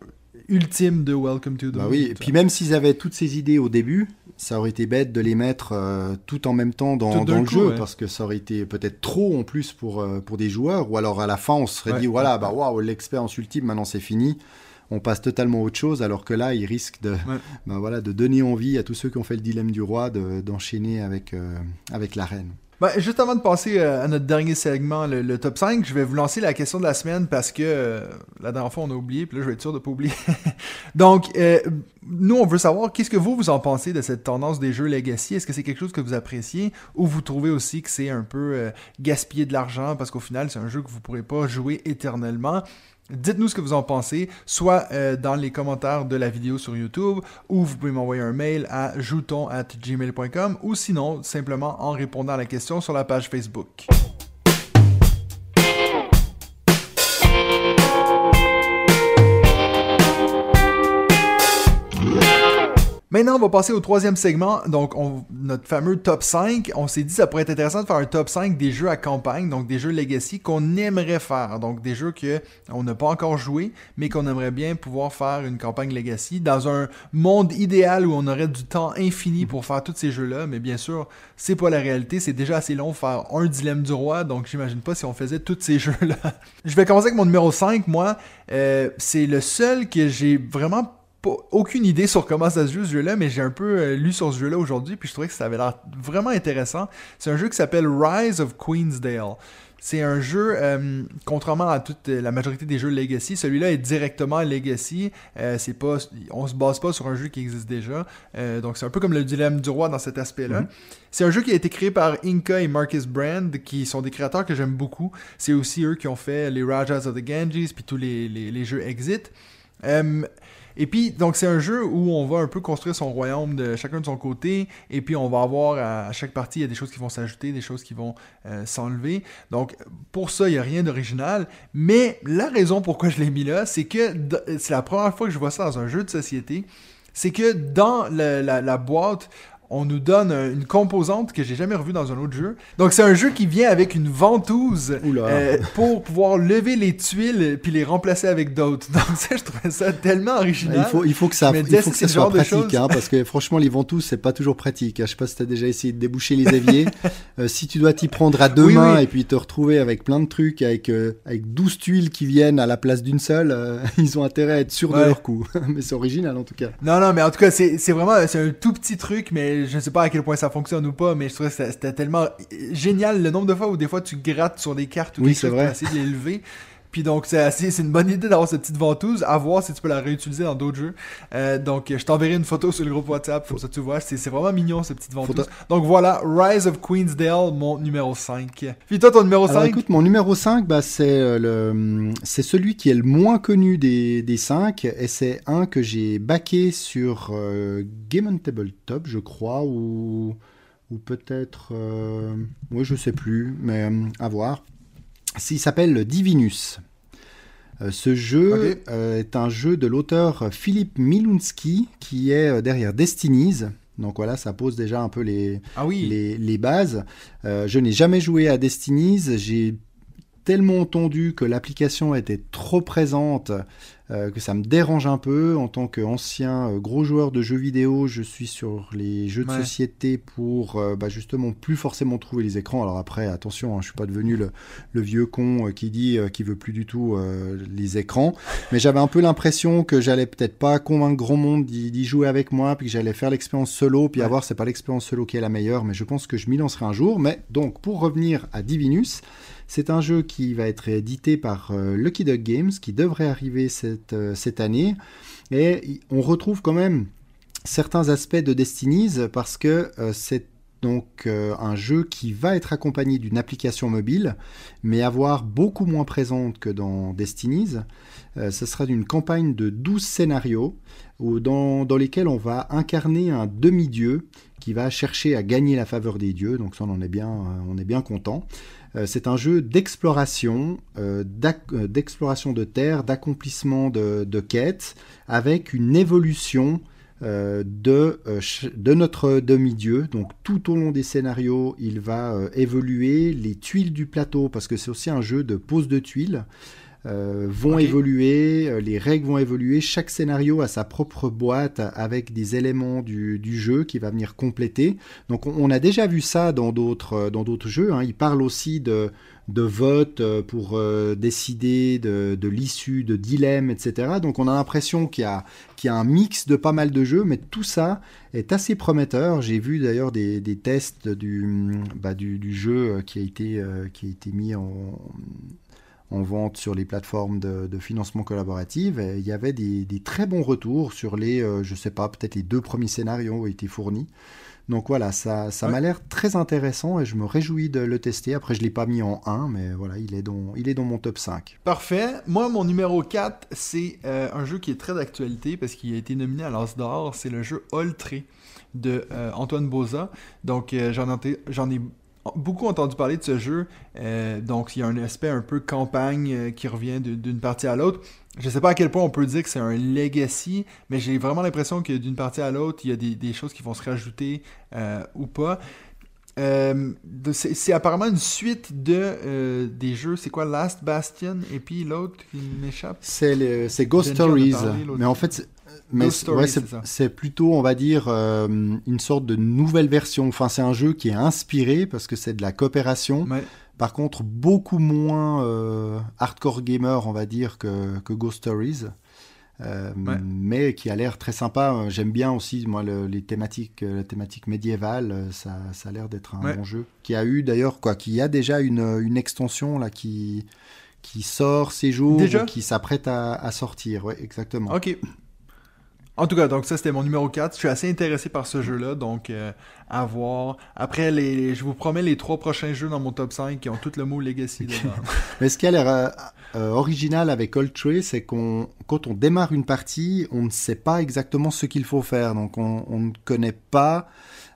S1: ultime de Welcome to the
S2: Bah
S1: Moon,
S2: oui, et puis même s'ils avaient toutes ces idées au début, ça aurait été bête de les mettre euh, tout en même temps dans, le
S1: coup,
S2: jeu,
S1: ouais.
S2: parce que ça aurait été peut-être trop en plus pour, euh, pour des joueurs, ou alors à la fin on se serait
S1: Ouais.
S2: dit, voilà, bah waouh, l'expérience ultime, maintenant c'est fini, on passe totalement à autre chose, alors que là, ils risquent de, bah voilà, de donner envie à tous ceux qui ont fait le dilemme du roi de- d'enchaîner avec, euh, avec la reine.
S1: Ben, juste avant de passer euh, à notre dernier segment, le, top 5, je vais vous lancer la question de la semaine parce que euh, la dernière fois on a oublié, puis là je vais être sûr de pas oublier. [LAUGHS] Donc, euh, nous on veut savoir qu'est-ce que vous vous en pensez de cette tendance des jeux legacy? Est-ce que c'est quelque chose que vous appréciez? Ou vous trouvez aussi que c'est un peu gaspiller de l'argent parce qu'au final c'est un jeu que vous pourrez pas jouer éternellement? Dites-nous ce que vous en pensez, soit euh, dans les commentaires de la vidéo sur YouTube, ou vous pouvez m'envoyer un mail à jouton@gmail.com, ou sinon simplement en répondant à la question sur la page Facebook. Maintenant, on va passer au troisième segment, donc on- notre fameux top 5. On s'est dit que ça pourrait être intéressant de faire un top 5 des jeux à campagne, donc des jeux legacy qu'on aimerait faire, donc des jeux que on n'a pas encore joué, mais qu'on aimerait bien pouvoir faire une campagne legacy dans un monde idéal où on aurait du temps infini pour faire tous ces jeux-là, mais bien sûr, c'est pas la réalité, c'est déjà assez long faire un dilemme du roi, donc j'imagine pas si on faisait tous ces [LAUGHS] jeux-là. Je vais commencer avec mon numéro 5, moi, Euh, c'est le seul que j'ai vraiment pas- aucune idée sur comment ça se joue ce jeu-là, mais j'ai un peu euh, lu sur ce jeu-là aujourd'hui, puis je trouvais que ça avait l'air vraiment intéressant. C'est un jeu qui s'appelle Rise of Queensdale. C'est un jeu, euh, contrairement à toute la majorité des jeux Legacy, celui-là est directement Legacy. Euh, c'est pas, on se base pas sur un jeu qui existe déjà. Euh, donc c'est un peu comme le dilemme du roi dans cet aspect-là.
S2: Mhm.
S1: C'est un jeu qui a été créé par Inca et Marcus Brand, qui sont des créateurs que j'aime beaucoup. C'est aussi eux qui ont fait les Rajas of the Ganges, puis tous les, les, les jeux Exit. Et puis, donc, c'est un jeu où on va un peu construire son royaume de chacun de son côté. Et puis, on va avoir à, chaque partie, il y a des choses qui vont s'ajouter, des choses qui vont euh, s'enlever. Donc, pour ça, il n'y a rien d'original. Mais la raison pourquoi je l'ai mis là, c'est que c'est la première fois que je vois ça dans un jeu de société. C'est que dans la boîte, on nous donne une composante que j'ai jamais revue dans un autre jeu. Donc, c'est un jeu qui vient avec une ventouse euh, pour pouvoir lever les tuiles puis les remplacer avec d'autres. [LAUGHS] Donc, ça, je trouvais ça tellement original.
S2: Il faut, il faut que ça, il faut que ça soit pratique, hein, parce que [LAUGHS] franchement, les ventouses, c'est pas toujours pratique. hein. Je sais pas si t'as déjà essayé de déboucher les éviers. [LAUGHS] Euh, si tu dois t'y prendre à deux
S1: Oui,
S2: mains
S1: oui.
S2: et puis te retrouver avec plein de trucs, avec, euh, avec 12 tuiles qui viennent à la place d'une seule, euh, ils ont intérêt à être sûrs de leur coup. Mais c'est original en tout cas.
S1: Non, non, mais en tout cas, c'est c'est vraiment c'est un tout petit truc, mais je sais pas à quel point ça fonctionne ou pas, mais je trouvais que c'était tellement génial le nombre de fois où des fois tu grattes sur des cartes ou
S2: Oui,
S1: quelque
S2: c'est
S1: chose
S2: vrai.
S1: pour essayer de les lever. [LAUGHS] Puis donc, c'est assez- c'est une bonne idée d'avoir cette petite ventouse, à voir si tu peux la réutiliser dans d'autres jeux. Euh, donc, je t'enverrai une photo sur le groupe WhatsApp, comme ça tu vois. C'est vraiment mignon, cette petite ventouse. Donc voilà, Rise of Queensdale, mon numéro 5. Puis toi, ton numéro
S2: Alors
S1: 5
S2: écoute, mon numéro 5, bah, c'est euh, le, c'est celui qui est le moins connu des, des 5, et c'est un que j'ai backé sur euh, Game on Tabletop, je crois, ou, ou peut-être... Euh, oui, je sais plus, mais à voir. Il s'appelle Divinus. Euh, ce jeu euh, est un jeu de l'auteur Philippe Milunski, qui est euh, derrière Destinies. Donc voilà, ça pose déjà un peu les,
S1: Ah oui.
S2: les, les bases. Euh, je n'ai jamais joué à Destinies. J'ai tellement entendu que l'application était trop présente que ça me dérange un peu. En tant qu'ancien euh, gros joueur de jeux vidéo, je suis sur les jeux de
S1: Ouais.
S2: société pour euh, bah, justement plus forcément trouver les écrans. Alors après, attention, hein, je suis pas devenu le, le vieux con euh, qui dit euh, qu'il veut plus du tout euh, les écrans. Mais j'avais un peu l'impression que j'allais peut-être pas convaincre grand monde d'y d'y jouer avec moi, puis que j'allais faire l'expérience solo, puis
S1: Ouais.
S2: à voir, c'est pas l'expérience solo qui est la meilleure, mais je pense que je m'y lancerai un jour. Mais donc, pour revenir à Divinus, c'est un jeu qui va être édité par euh, Lucky Duck Games, qui devrait arriver cette, euh, année. Et on retrouve quand même certains aspects de Destinies parce que euh, c'est donc un jeu qui va être accompagné d'une application mobile, mais avoir beaucoup moins présente que dans Destinies. Euh, ce sera une campagne de 12 scénarios dans, dans lesquels on va incarner un demi-dieu qui va chercher à gagner la faveur des dieux. Donc ça, on en est bien, on est bien content. Euh, c'est un jeu d'exploration, euh, euh, d'exploration de terre, d'accomplissement de, quêtes, avec une évolution de, notre demi-dieu. Donc tout au long des scénarios, il va évoluer. Les tuiles du plateau, parce que c'est aussi un jeu de pose de tuiles, euh, vont évoluer, euh, les règles vont évoluer. Chaque scénario a sa propre boîte avec des éléments du, du jeu qui va venir compléter. Donc on, on a déjà vu ça dans d'autres euh, dans d'autres jeux. hein. Il parle aussi de de vote pour euh, décider de, de l'issue, de dilemmes, etc. Donc on a l'impression qu'il y a, qu'il y a un mix de pas mal de jeux, mais tout ça est assez prometteur. J'ai vu d'ailleurs des, des tests du, bah, du, du jeu qui a été, euh, qui a été mis en, en vente sur les plateformes de, de financement collaboratif. Et il y avait des, des très bons retours sur les, euh, je sais pas, peut-être les deux premiers scénarios ont été fournis. Donc voilà, ça, ça
S1: Ouais.
S2: m'a l'air très intéressant et je me réjouis de le tester. Après, je l'ai pas mis en 1, mais voilà, il est dans, il est dans mon top 5.
S1: Parfait. Moi, mon numéro 4, c'est euh, un jeu qui est très d'actualité parce qu'il a été nominé à l'As d'or. C'est le jeu Oltré de euh, Antoine Boza. Donc, euh, j'en ai beaucoup entendu parler de ce jeu. Euh, donc, il y a un aspect un peu campagne euh, qui revient d'une partie à l'autre. Je sais pas à quel point on peut dire que c'est un legacy, mais j'ai vraiment l'impression que d'une partie à l'autre, il y a des, des choses qui vont se rajouter euh, ou pas. C'est apparemment une suite de des jeux. C'est quoi? Last Bastion et puis l'autre qui m'échappe?
S2: C'est Ghost Stories, mais en fait, mais ouais,
S1: c'est
S2: plutôt, on va dire, euh, une sorte de nouvelle version. Enfin, c'est un jeu qui est inspiré parce que c'est de la coopération.
S1: Ouais.
S2: Par contre, beaucoup moins euh, hardcore gamer, on va dire, que, que Ghost Stories. euh,
S1: Ouais.
S2: mais qui a l'air très sympa. J'aime bien aussi moi le- les thématiques, la thématique médiévale. Ça, ça a l'air d'être un
S1: Ouais.
S2: bon jeu. Qui a eu d'ailleurs quoi, qui a déjà une, une extension là qui qui sort ces jours,
S1: Déjà
S2: qui s'apprête à, à sortir. Ouais, exactement.
S1: Ok. En tout cas, donc ça c'était mon numéro 4. Je suis assez intéressé par ce jeu-là, donc euh, à voir. Après, les, je vous promets les trois prochains jeux dans mon top 5 qui ont tout le mot Legacy dedans. [LAUGHS]
S2: Mais ce qui a l'air euh, euh, original avec Old Tree, c'est qu'on, quand on démarre une partie, on ne sait pas exactement ce qu'il faut faire. Donc, on, on ne connaît pas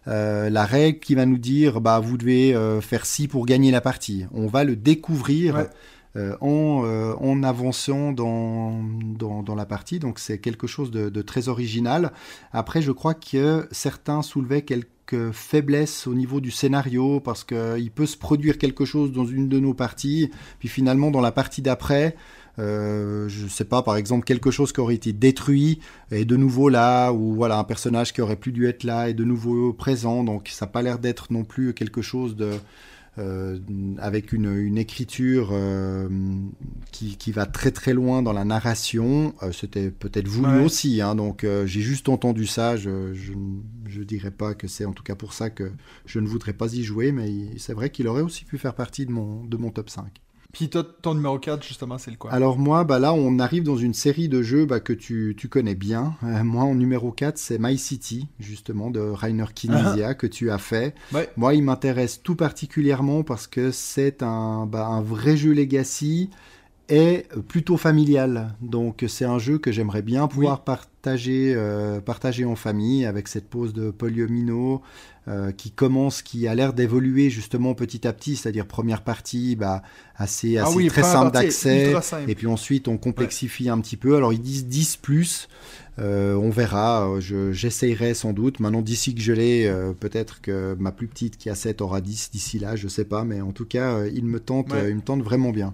S2: la règle qui va nous dire, bah, vous devez faire ci pour gagner la partie. On va le découvrir.
S1: Ouais.
S2: Euh, en, euh, en avançant dans, dans, la partie, donc c'est quelque chose de, très original. Après, je crois que certains soulevaient quelques faiblesses au niveau du scénario parce qu'il peut se produire quelque chose dans une de nos parties, puis finalement dans la partie d'après, euh, je sais pas, par exemple quelque chose qui aurait été détruit est de nouveau là, ou voilà un personnage qui aurait plus dû être là est de nouveau présent, donc ça n'a pas l'air d'être non plus quelque chose de avec une, une écriture euh, qui, qui va très très loin dans la narration. Euh, C'était peut-être voulu
S1: Ouais.
S2: aussi, hein, donc euh, j'ai juste entendu ça. Je, je, je dirais pas que c'est en tout cas pour ça que je ne voudrais pas y jouer, mais il- c'est vrai qu'il aurait aussi pu faire partie de mon, de mon top 5.
S1: Puis toi, ton numéro 4, justement, c'est le quoi?
S2: Alors moi, bah là, on arrive dans une série de jeux bah, que tu, tu connais bien. Euh, moi, en numéro 4, c'est My City, justement, de Rainer Knizia, que tu as fait.
S1: Ouais.
S2: Moi, il m'intéresse tout particulièrement parce que c'est un, bah, un vrai jeu Legacy et plutôt familial. Donc, c'est un jeu que j'aimerais bien pouvoir partager, euh, partager en famille avec cette pose de Poliomino euh, qui commence, qui a l'air d'évoluer justement petit à petit. C'est-à-dire, première partie, bah, assez,
S1: Ah
S2: assez
S1: oui,
S2: très simple
S1: est
S2: d'accès. Et puis ensuite, on complexifie un petit peu. Alors, ils disent 10 plus. Euh, on verra. Je- J'essayerai sans doute. Maintenant, d'ici que je l'ai, peut-être que ma plus petite qui a 7 aura 10 d'ici là. Je sais pas. Mais en tout cas, il me tente,
S1: Ouais.
S2: il me tente vraiment bien.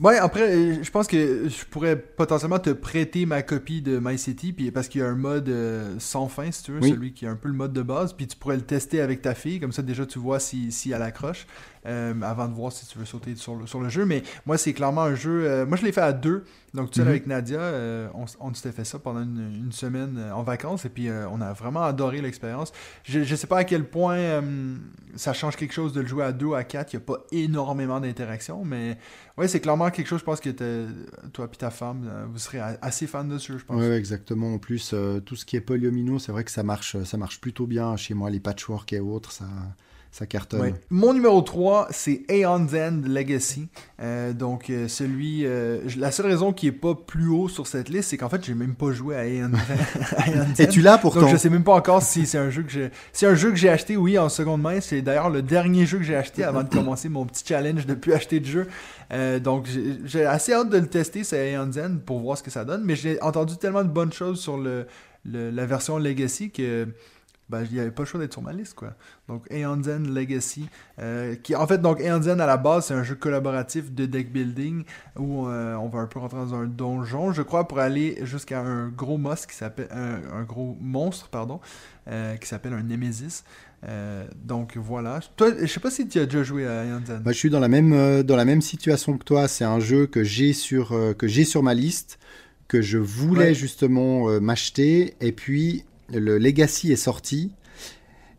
S1: Ouais, après, euh, je pense que je pourrais potentiellement te prêter ma copie de My City, puis parce qu'il y a un mode euh, sans fin, si tu veux,
S2: Oui.
S1: celui qui est un peu le mode de base, puis tu pourrais le tester avec ta fille, comme ça déjà tu vois si, si elle accroche, euh, avant de voir si tu veux sauter sur le, sur le jeu. Mais moi, c'est clairement un jeu. euh, moi, je l'ai fait à deux, donc tout seul
S2: Mhm.
S1: avec Nadia, on, on s'était fait ça pendant une, une semaine en vacances, et puis on a vraiment adoré l'expérience. Je, je sais pas à quel point ça change quelque chose de le jouer à deux ou à quatre, il n'y a pas énormément d'interaction, mais. Ouais, c'est clairement quelque chose, je pense que t'es- toi et ta femme, euh, vous serez assez fan de ce je pense.
S2: Ouais, exactement. En plus, euh, tout ce qui est polyomino, c'est vrai que ça marche, ça marche plutôt bien chez moi. Les patchwork et autres, ça, ça cartonne.
S1: Ouais. Mon numéro 3, c'est Aeon's End Legacy. Euh, donc, euh, celui. euh, la seule raison qui est pas plus haut sur cette liste, c'est qu'en fait, j'ai même pas joué à Aeon's [LAUGHS] End.
S2: tu l'as pourtant.
S1: Donc je sais même pas encore si c'est un jeu que j'ai. C'est un jeu que j'ai acheté, oui, en seconde main. C'est d'ailleurs le dernier jeu que j'ai acheté avant de [LAUGHS] commencer mon petit challenge de plus acheter de jeu. Donc j'ai- j'ai assez hâte de le tester, c'est Aeon's End, pour voir ce que ça donne. Mais j'ai entendu tellement de bonnes choses sur le, le- la version Legacy que ben, il n'y avait pas le choix d'être sur ma liste, quoi. Donc, Aeon's End Legacy, euh, qui, en fait, donc, Aeon's End, à la base, c'est un jeu collaboratif de deck building où euh, on va un peu rentrer dans un donjon, je crois, pour aller jusqu'à un gros monstre qui s'appelle, un, un gros monstre, pardon, euh, qui s'appelle un Nemesis. Donc, voilà. Toi, je sais pas si tu as déjà joué à Aeon's End.
S2: Bah, je suis dans la même dans la même situation que toi. C'est un jeu que j'ai sur que j'ai sur ma liste, que je voulais
S1: Ouais.
S2: justement m'acheter. Et puis le Legacy est sorti.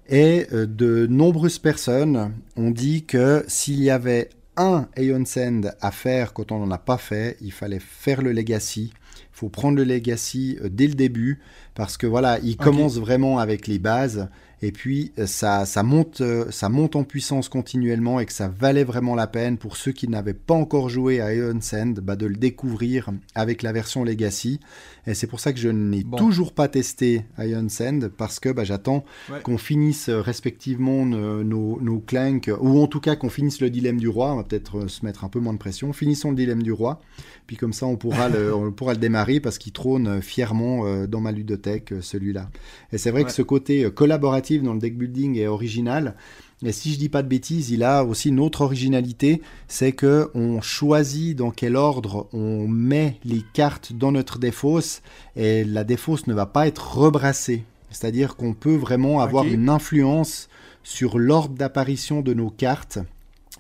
S2: Et euh, de nombreuses personnes ont dit que s'il y avait un Aeon's End à faire quand on n'en a pas fait, il fallait faire le Legacy. Il faut prendre le Legacy euh, dès le début parce que voilà, il commence vraiment avec les bases et puis euh, ça, ça, monte, ça monte en puissance continuellement et que ça valait vraiment la peine pour ceux qui n'avaient pas encore joué à Aeon's End bah, de le découvrir avec la version Legacy. Et c'est pour ça que je n'ai
S1: Bon.
S2: toujours pas testé Aeon's End parce que bah, j'attends
S1: Ouais.
S2: qu'on finisse euh, respectivement nos, nos, nos clanks, ou en tout cas qu'on finisse le dilemme du roi. On va peut-être euh, se mettre un peu moins de pression. Finissons le dilemme du roi, puis comme ça on pourra le, [LAUGHS] on pourra le démarrer parce qu'il trône euh, fièrement dans ma ludothèque, celui-là. Et c'est vrai
S1: Ouais.
S2: que ce côté collaboratif dans le deck building est original. Et si je dis pas de bêtises, il a aussi une autre originalité, c'est que on choisit dans quel ordre on met les cartes dans notre défausse et la défausse ne va pas être rebrassée. C'est-à-dire qu'on peut vraiment avoir une influence sur l'ordre d'apparition de nos cartes.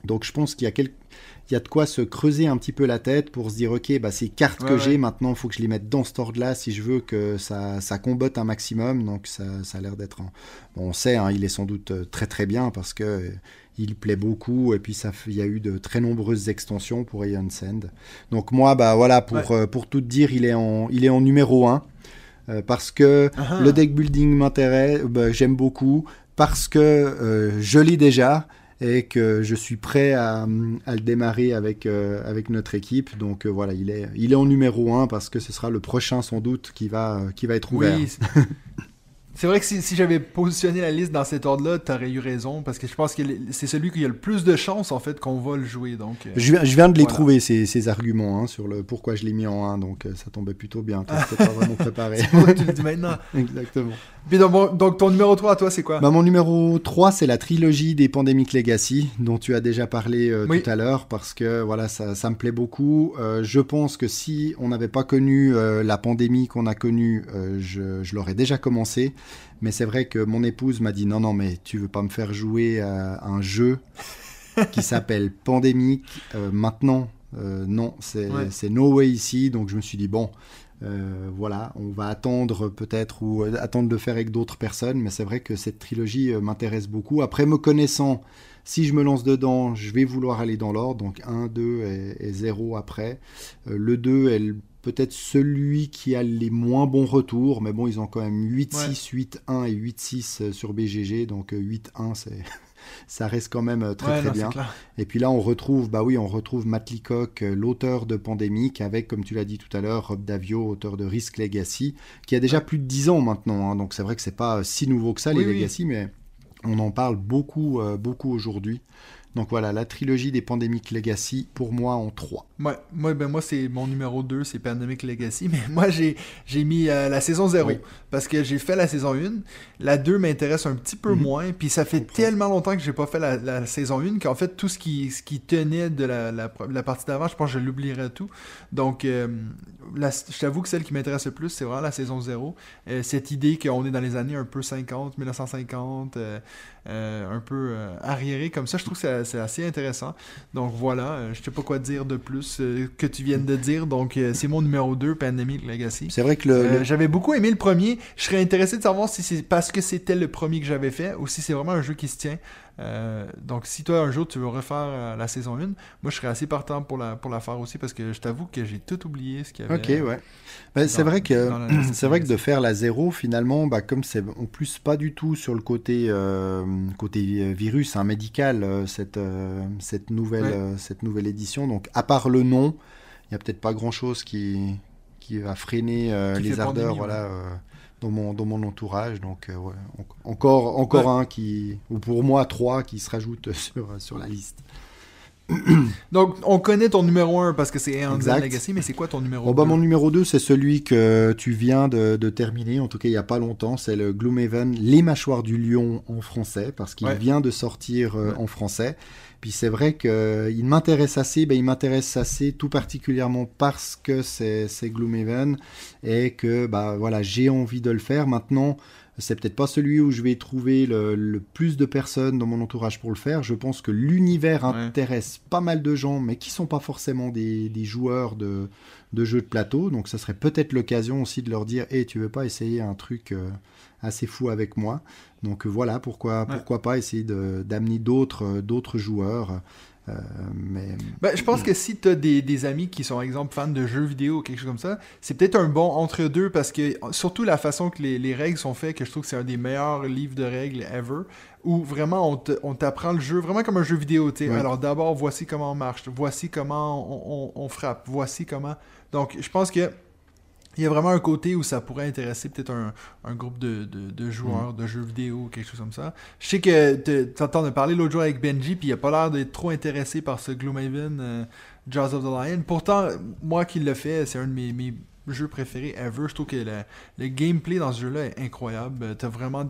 S2: Donc je pense qu'il y a, quel- il y a de quoi se creuser un petit peu la tête pour se dire ok bah ces cartes
S1: Ouais,
S2: que
S1: ouais.
S2: j'ai maintenant il faut que je les mette dans cet ordre là si je veux que ça ça combatte un maximum. Donc ça, ça a l'air d'être un... bon, on sait hein, il est sans doute euh, très très bien parce que euh, il plaît beaucoup et puis ça il y a eu de très nombreuses extensions pour Ion Sand. Donc moi bah voilà pour euh, pour tout dire il est en il est en numéro 1 parce que
S1: Ah,
S2: le deck building m'intéresse, bah, j'aime beaucoup parce que euh, je l'ai déjà et que je suis prêt à, à le démarrer avec, euh, avec notre équipe. Donc euh, voilà, il est, il est en numéro 1 parce que ce sera le prochain sans doute qui va, qui va être ouvert.
S1: Oui. [LAUGHS] c'est- vrai que si, si j'avais positionné la liste dans cet ordre-là, t'aurais eu raison, parce que je pense que c'est celui qui a le plus de chances, en fait, qu'on va le jouer, donc... euh,
S2: Je viens, je viens de les
S1: Voilà.
S2: trouver, ces, ces arguments, hein, sur le pourquoi je l'ai mis en 1, donc euh, ça tombait plutôt bien. Toi, c'était pas vraiment [LAUGHS] préparé.
S1: tu le dis maintenant. [LAUGHS]
S2: Exactement.
S1: Puis donc, ton numéro 3 à toi, c'est quoi?
S2: Bah, mon numéro 3, c'est la trilogie des Pandemic Legacy, dont tu as déjà parlé euh,
S1: Oui.
S2: tout à l'heure, parce que voilà, ça, ça me plaît beaucoup. Euh, je pense que si on n'avait pas connu euh, la pandémie qu'on a connue, je, je l'aurais déjà commencé. Mais c'est vrai que mon épouse m'a dit non, non, mais tu veux pas me faire jouer à un jeu qui [LAUGHS] s'appelle Pandémique euh, maintenant Euh, Non, c'est
S1: Ouais.
S2: c'est no way ici. Donc je me suis dit bon. Euh, voilà, on va attendre peut-être ou attendre de le faire avec d'autres personnes, mais c'est vrai que cette trilogie m'intéresse beaucoup. Après, me connaissant, si je me lance dedans, je vais vouloir aller dans l'ordre, donc 1, 2 et, et 0 après. Le 2 est peut-être celui qui a les moins bons retours, mais bon, ils ont quand même 8-6, 8-1 et 8-6 euh, sur BGG, donc euh, 8-1, c'est... [LAUGHS] Ça reste quand même euh, très
S1: Ouais,
S2: très
S1: non,
S2: bien. Et puis là, on retrouve, bah oui, on retrouve Matt Leacock, euh, l'auteur de Pandémique, avec, comme tu l'as dit tout à l'heure, Rob Davio, auteur de Risk Legacy, qui a déjà plus de 10 ans maintenant. hein. donc c'est vrai que c'est pas euh, si nouveau que ça,
S1: Oui,
S2: les
S1: oui.
S2: Legacy, mais on en parle beaucoup, euh, beaucoup aujourd'hui. Donc voilà, la trilogie des Pandemic Legacy, pour moi, en 3.
S1: Ouais, moi, ben, moi c'est mon numéro 2, c'est Pandemic Legacy, [LAUGHS] mais moi j'ai j'ai mis euh, la saison 0
S2: Oui.
S1: parce que j'ai fait la saison 1, la 2 m'intéresse un petit peu
S2: Mhm.
S1: moins, puis ça fait tellement longtemps que j'ai pas fait la, la saison 1 qu'en fait tout ce qui, ce qui tenait de la, la, la partie d'avant, je pense que je l'oublierais tout. Donc euh, la- je t'avoue que celle qui m'intéresse le plus, c'est vraiment la saison 0. Euh, cette idée qu'on est dans les années un peu 50, 1950, euh, euh, un peu arriéré comme ça, je trouve que c'est- c'est assez intéressant. Donc voilà, euh, je sais pas quoi dire de plus euh, que tu viennes de dire. Donc euh, c'est mon numéro 2, Pandemic Legacy.
S2: C'est vrai que le,
S1: Euh,
S2: le-
S1: J'avais beaucoup aimé le premier. Je serais intéressé de savoir si c'est parce que c'était le premier que j'avais fait ou si c'est vraiment un jeu qui se tient. Euh, donc si toi un jour tu veux refaire euh, la saison 1, moi je serais assez partant pour la, pour la faire aussi parce que je t'avoue que j'ai tout oublié ce qu'il y avait.
S2: Ok, ouais. Bah, c'est vrai que [CLEARS THROAT] c'est vrai que de faire la zéro finalement, bah, comme c'est en plus pas du tout sur le côté euh, côté virus, hein, médical, cette euh, cette nouvelle
S1: Ouais.
S2: cette nouvelle édition. Donc à part le nom, il y a peut-être pas grand chose qui qui va freiner euh,
S1: Qui
S2: les ardeurs,
S1: pandémie,
S2: voilà. euh, dans mon, dans mon entourage, donc euh, ouais, en- encore, encore un qui, ou pour moi trois qui se rajoutent [LAUGHS] sur, sur la liste. [CLEARS THROAT]
S1: Donc on connaît ton numéro 1 parce que c'est
S2: Exact.
S1: Legacy, mais c'est quoi ton numéro
S2: Bon, bah,
S1: 2
S2: mon numéro 2, c'est celui que tu viens de, de terminer, en tout cas il n'y a pas longtemps, c'est le Gloomhaven, Les Mâchoires du Lion en français, parce qu'il
S1: Ouais.
S2: vient de sortir euh,
S1: Ouais.
S2: en français. Puis c'est vrai qu'il m'intéresse assez, ben, il m'intéresse assez tout particulièrement parce que c'est c'est Gloomhaven et que bah, voilà, j'ai envie de le faire. Maintenant, c'est peut-être pas celui où je vais trouver le, le plus de personnes dans mon entourage pour le faire. Je pense que l'univers
S1: Ouais.
S2: intéresse pas mal de gens, mais qui sont pas forcément des, des joueurs de, de jeux de plateau. Donc ça serait peut-être l'occasion aussi de leur dire Hey, tu veux pas essayer un truc euh, assez fou avec moi? Donc euh, voilà, pourquoi,
S1: Ouais.
S2: pourquoi pas essayer d'amener d'autres euh, d'autres joueurs. Euh, mais
S1: Ben, je pense que si tu as des, des amis qui sont, par exemple, fans de jeux vidéo ou quelque chose comme ça, c'est peut-être un bon entre-deux parce que, surtout la façon que les, les règles sont faites, que je trouve que c'est un des meilleurs livres de règles ever, où vraiment on t'apprend le jeu vraiment comme un jeu vidéo. Alors d'abord, voici comment on marche, voici comment on, on- on frappe, voici comment. Donc je pense que. Il y a vraiment un côté où ça pourrait intéresser peut-être un, un groupe de, de- de joueurs de jeux vidéo ou quelque chose comme ça. Je sais que tu t'entends de parler l'autre jour avec Benji, puis il a pas l'air d'être trop intéressé par ce Gloomhaven euh, Jaws of the Lion. Pourtant, moi qui le fais, c'est un de mes, mes jeux préférés ever. Je trouve que le, le gameplay dans ce jeu-là est incroyable. T'as vraiment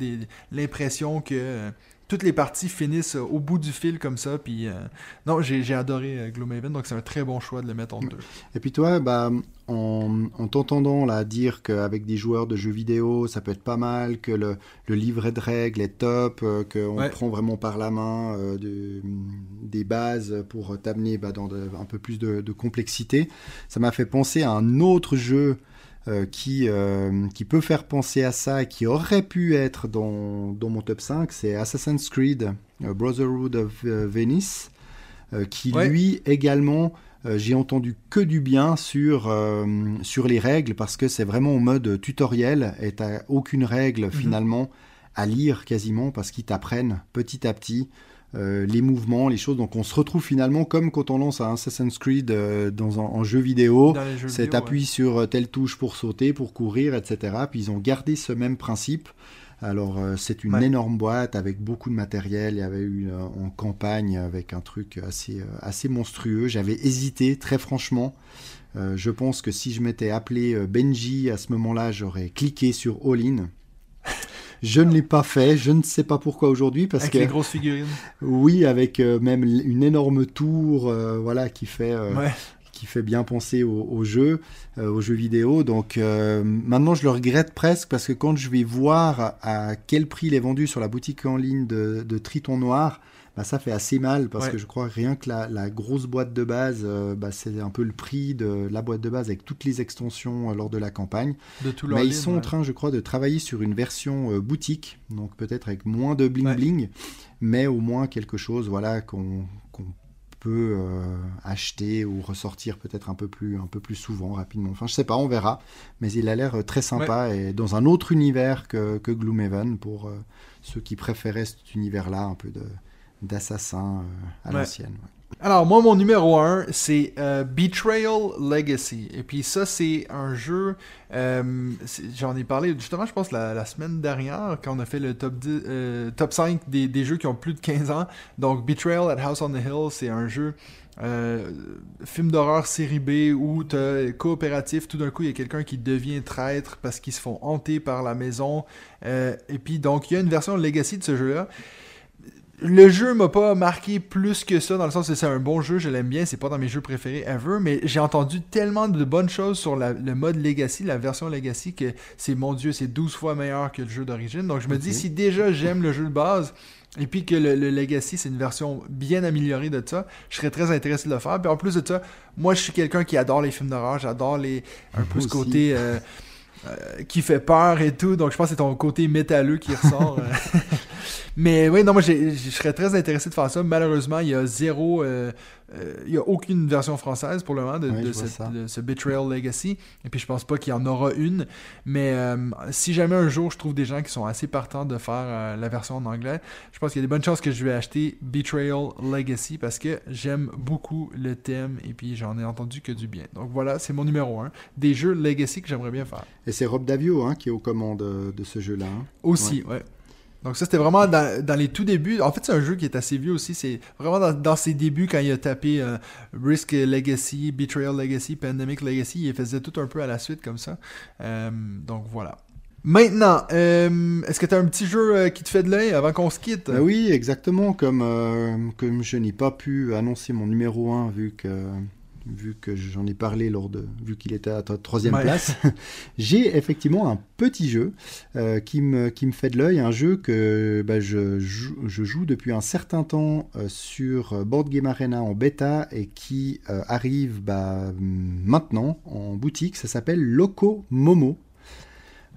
S1: l'impression que euh, toutes les parties finissent au bout du fil comme ça. Puis, euh, non, j'ai adoré euh, Gloomhaven, donc c'est un très bon choix de le mettre en deux.
S2: Et puis toi, bah, en, en t'entendant là dire qu'avec des joueurs de jeux vidéo, ça peut être pas mal, que le, le livret de règles est top, euh, qu'on
S1: Ouais.
S2: prend vraiment par la main euh, de- des bases pour t'amener bah, dans de- un peu plus de, de complexité, ça m'a fait penser à un autre jeu euh, qui, euh, qui peut faire penser à ça et qui aurait pu être dans, dans mon top 5, c'est Assassin's Creed euh, Brotherhood of Venice, qui
S1: Ouais.
S2: lui également j'ai entendu que du bien sur, sur les règles parce que c'est vraiment en mode tutoriel et t'as aucune règle finalement à lire quasiment parce qu'ils t'apprennent petit à petit euh, les mouvements, les choses. Donc on se retrouve finalement comme quand on lance un Assassin's Creed euh, dans un, en jeu vidéo.
S1: Vidéo,
S2: t'appuies sur euh, telle touche pour sauter, pour courir, etc. Puis ils ont gardé ce même principe. Alors euh, c'est une
S1: Ouais.
S2: énorme boîte avec beaucoup de matériel. Il y avait eu en campagne avec un truc assez, assez monstrueux. J'avais hésité très franchement. Je pense que si je m'étais appelé Benji à ce moment-là, j'aurais cliqué sur All In. Je ne l'ai pas fait, je ne sais pas pourquoi aujourd'hui, parce
S1: Avec
S2: que
S1: les grosses figurines.
S2: oui, avec euh, même une énorme tour, euh, voilà, qui fait euh,
S1: Ouais.
S2: qui fait bien penser au, au jeu, aux jeux vidéo. Donc maintenant, je le regrette presque parce que quand je vais voir à quel prix il est vendu sur la boutique en ligne de, de Triton Noir, bah, ça fait assez mal parce
S1: Ouais.
S2: que je crois rien que la, la grosse boîte de base, euh, bah, c'est un peu le prix de la boîte de base avec toutes les extensions euh, lors de la campagne.
S1: De tout
S2: Mais ils
S1: livre,
S2: sont en train, je crois, de travailler sur une version euh, boutique, donc peut-être avec moins de bling
S1: Ouais.
S2: bling, mais au moins quelque chose, voilà, qu'on peut acheter ou ressortir peut-être un peu plus, un peu plus souvent, rapidement. Enfin, je sais pas, on verra. Mais il a l'air très sympa et dans un autre univers que, que Gloomhaven pour ceux qui préféraient cet univers-là, un peu de d'assassin euh, à
S1: Ouais.
S2: l'ancienne. ouais.
S1: Alors, moi, mon numéro 1, c'est euh, Betrayal Legacy. Et puis, ça, c'est un jeu. euh, J'en ai parlé justement, je pense, la, la semaine dernière, quand on a fait le top, 10, euh, top 5 des, des jeux qui ont plus de 15 ans. Donc, Betrayal at House on the Hill, c'est un jeu. film d'horreur série B où t'as coopératif, tout d'un coup il y a quelqu'un qui devient traître parce qu'ils se font hanter par la maison. Et puis donc il y a une version Legacy de ce jeu-là. Le jeu m'a pas marqué plus que ça, dans le sens que c'est un bon jeu, je l'aime bien, c'est pas dans mes jeux préférés ever, mais j'ai entendu tellement de bonnes choses sur la- le mode Legacy, la version Legacy, que c'est, mon dieu, c'est 12 fois meilleur que le jeu d'origine. Donc je me dis, si déjà j'aime le jeu de base, et puis que le, le Legacy, c'est une version bien améliorée de ça, je serais très intéressé de le faire. Puis en plus de ça, moi je suis quelqu'un qui adore les films d'horreur, j'adore les un peu ce côté... euh, euh, qui fait peur et tout, donc je pense que c'est ton côté métalleux qui ressort. euh. [LAUGHS] Mais oui, non, moi je serais très intéressé de faire ça. Malheureusement, il y a zéro, euh, euh, il y a aucune version française pour le moment de,
S2: Ouais,
S1: cette- ce Betrayal Legacy. Et puis je pense pas qu'il y en aura une. Mais euh, si jamais un jour je trouve des gens qui sont assez partants de faire la version en anglais, je pense qu'il y a des bonnes chances que je vais acheter Betrayal Legacy parce que j'aime beaucoup le thème et puis j'en ai entendu que du bien. Donc voilà, c'est mon numéro 1 des jeux Legacy que j'aimerais bien faire.
S2: Et c'est Rob Davio hein, qui est aux commandes de ce jeu-là. hein.
S1: Aussi, ouais. Donc ça, c'était vraiment dans, les tout débuts. En fait, c'est un jeu qui est assez vieux aussi. C'est vraiment dans, ses débuts quand il a tapé euh, Risk Legacy, Betrayal Legacy, Pandemic Legacy. Il faisait tout un peu à la suite comme ça. Euh, donc voilà. Maintenant, euh, est-ce que tu as un petit jeu qui te fait de l'œil avant qu'on se quitte?
S2: Bah oui, exactement. Comme, comme je n'ai pas pu annoncer mon numéro 1 vu que, vu que j'en ai parlé lors de, vu qu'il était à troisième
S1: Ouais.
S2: place, [LAUGHS] j'ai effectivement un petit jeu euh, qui, me, qui me fait de l'œil, un jeu que bah, je, joue, je joue depuis un certain temps euh, sur Board Game Arena en bêta et qui euh, arrive bah, maintenant en boutique. Ça s'appelle Loco Momo.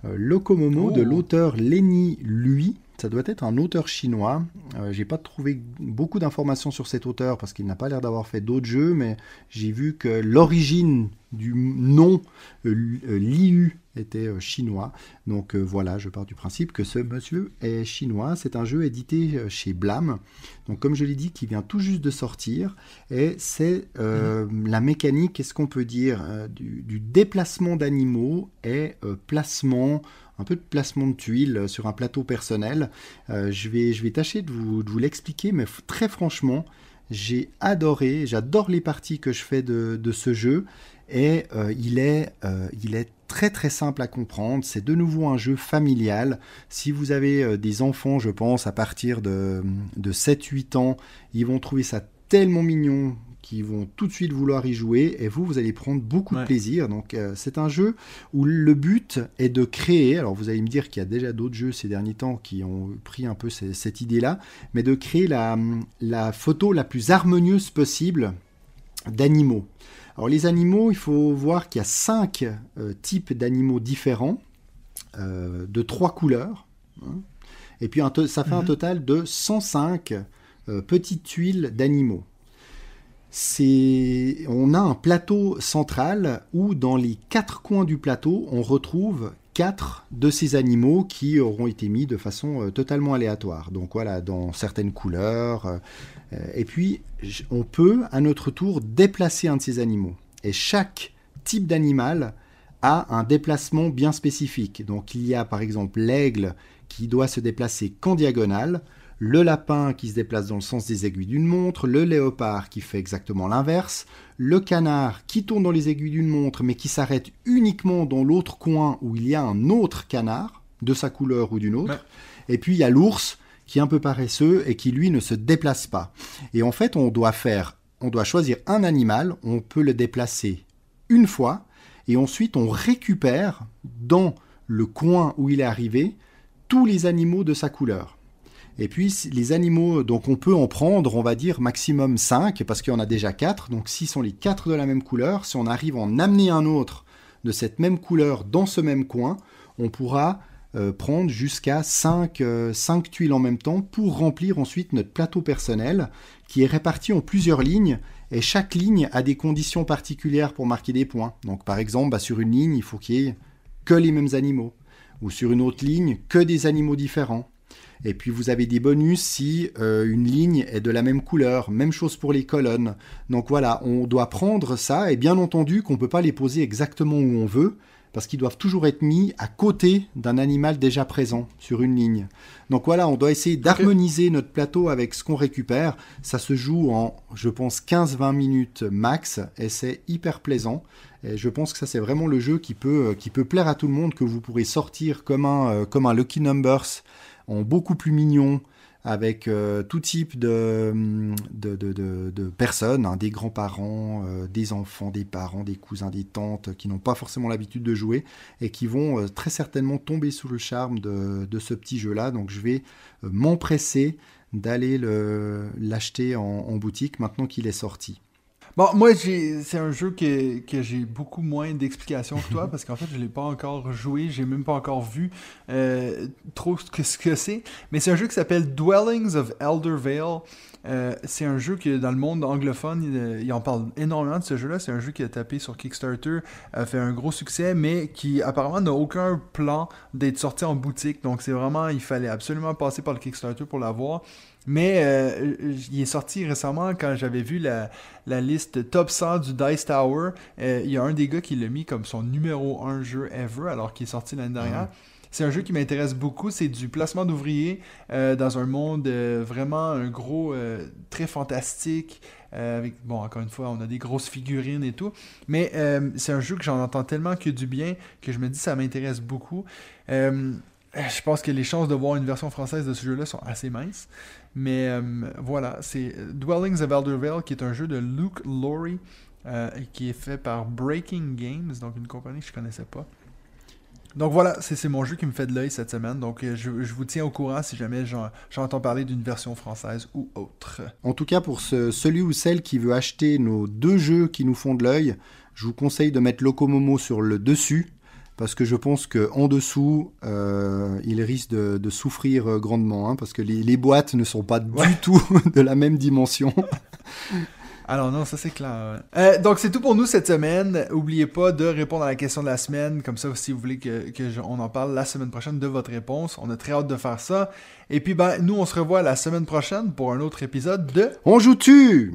S2: Euh, Loco Momo de
S1: Oh.
S2: l'auteur Lenny Lui. Ça doit être un auteur chinois. Euh, j'ai pas trouvé beaucoup d'informations sur cet auteur parce qu'il n'a pas l'air d'avoir fait d'autres jeux, mais j'ai vu que l'origine du nom euh, euh, Liu était euh, chinois. Donc voilà, je pars du principe que ce monsieur est chinois. C'est un jeu édité chez Blam. Donc comme je l'ai dit, qui vient tout juste de sortir. Et c'est la mécanique, qu'est-ce qu'on peut dire, du, déplacement d'animaux et placement un peu de placement de tuiles euh, sur un plateau personnel. Euh, je, vais, je vais tâcher de vous, l'expliquer, mais très franchement, J'ai adoré, j'adore les parties que je fais de, ce jeu et euh, il, est, il est très très simple à comprendre. C'est de nouveau un jeu familial. Si vous avez des enfants, je pense, à partir de, de 7-8 ans, ils vont trouver ça tellement mignon qu'ils vont tout de suite vouloir y jouer et vous, vous allez prendre beaucoup de plaisir. Donc euh, c'est un jeu où le but est de créer, alors vous allez me dire qu'il y a déjà d'autres jeux ces derniers temps qui ont pris un peu ces- cette idée-là, mais de créer la, la photo la plus harmonieuse possible d'animaux. Alors les animaux, il faut voir qu'il y a cinq euh, types d'animaux différents, euh, de trois couleurs, hein. et puis un ça fait un
S1: Mhm.
S2: total de 105 euh, petites tuiles d'animaux. On a un plateau central où dans les quatre coins du plateau, on retrouve quatre de ces animaux qui auront été mis de façon euh, totalement aléatoire. Donc voilà, dans certaines couleurs. euh, et puis, on peut à notre tour déplacer un de ces animaux. Et chaque type d'animal a un déplacement bien spécifique. Donc il y a par exemple l'aigle qui doit se déplacer qu'en diagonale, le lapin qui se déplace dans le sens des aiguilles d'une montre, le léopard qui fait exactement l'inverse, le canard qui tourne dans les aiguilles d'une montre mais qui s'arrête uniquement dans l'autre coin où il y a un autre canard, de sa couleur ou d'une autre,
S1: Ouais.
S2: et puis il y a l'ours qui est un peu paresseux et qui lui ne se déplace pas. Et en fait on doit faire, on doit choisir un animal, on peut le déplacer une fois, et ensuite on récupère dans le coin où il est arrivé tous les animaux de sa couleur. Et puis si- les animaux, donc on peut en prendre, on va dire maximum 5, parce qu'il y en a déjà 4. Donc s'ils sont les 4 de la même couleur, si on arrive à en amener un autre de cette même couleur dans ce même coin, on pourra euh, prendre jusqu'à 5, tuiles en même temps pour remplir ensuite notre plateau personnel qui est réparti en plusieurs lignes et chaque ligne a des conditions particulières pour marquer des points. Donc par exemple, bah, sur une ligne, il faut qu'il y ait que les mêmes animaux ou sur une autre ligne, que des animaux différents. Et puis vous avez des bonus si euh, une ligne est de la même couleur, même chose pour les colonnes. Donc voilà, on doit prendre ça et bien entendu qu'on ne peut pas les poser exactement où on veut parce qu'ils doivent toujours être mis à côté d'un animal déjà présent sur une ligne. Donc voilà, on doit essayer d'harmoniser notre plateau avec ce qu'on récupère. Ça se joue en, je pense, 15-20 minutes max et c'est hyper plaisant. Et je pense que ça c'est vraiment le jeu qui peut, qui peut plaire à tout le monde, que vous pourrez sortir comme un, euh, comme un Lucky Numbers beaucoup plus mignon, avec euh, tout type de, de, de, personnes, hein, des grands-parents, euh, des enfants, des parents, des cousins, des tantes, qui n'ont pas forcément l'habitude de jouer et qui vont euh, très certainement tomber sous le charme de, ce petit jeu-là. Donc je vais m'empresser d'aller le- l'acheter en boutique maintenant qu'il est sorti.
S1: Bon, moi, j'ai, c'est un jeu que, que j'ai beaucoup moins d'explications que toi, [LAUGHS] parce qu'en fait, je l'ai pas encore joué, j'ai même pas encore vu euh, trop ce que, ce que c'est. Mais c'est un jeu qui s'appelle Dwellings of Elder Vale. Euh, c'est un jeu que dans le monde anglophone, il, il en parle énormément de ce jeu-là. C'est un jeu qui a tapé sur Kickstarter, a fait un gros succès, mais qui apparemment n'a aucun plan d'être sorti en boutique. Donc c'est vraiment, il fallait absolument passer par le Kickstarter pour l'avoir. Mais euh, il est sorti récemment quand j'avais vu la, la liste top 100 du Dice Tower. Euh, il y a un des gars qui l'a mis comme son numéro 1 jeu ever alors qu'il est sorti l'année dernière. C'est un jeu qui m'intéresse beaucoup. C'est du placement d'ouvriers euh, dans un monde euh, vraiment un gros, euh, très fantastique. avec, bon, encore une fois, on a des grosses figurines et tout. Mais c'est un jeu que j'en entends tellement que du bien que je me dis ça m'intéresse beaucoup. Je pense que les chances de voir une version française de ce jeu-là sont assez minces. Mais euh, voilà, c'est Dwellings of Eldervale qui est un jeu de Luke Laurie euh, qui est fait par Breaking Games, donc une compagnie que je connaissais pas. Donc voilà, c'est mon jeu qui me fait de l'œil cette semaine. Donc euh, je, vous tiens au courant si jamais j'en- j'entends parler d'une version française ou autre.
S2: En tout cas, pour ce- celui ou celle qui veut acheter nos deux jeux qui nous font de l'œil, je vous conseille de mettre Locomomo sur le dessus, parce que je pense qu'en dessous, euh, il risque de, de souffrir euh, grandement, hein, parce que les, les boîtes ne sont pas
S1: Ouais.
S2: du tout [LAUGHS] de la même dimension. [LAUGHS]
S1: Alors non, ça c'est clair. Euh, donc c'est tout pour nous cette semaine. Oubliez pas de répondre à la question de la semaine. Comme ça, si vous voulez que, que je- on en parle la semaine prochaine de votre réponse. On a très hâte de faire ça. Et puis ben, nous on se revoit la semaine prochaine pour un autre épisode de
S2: On joue-tu?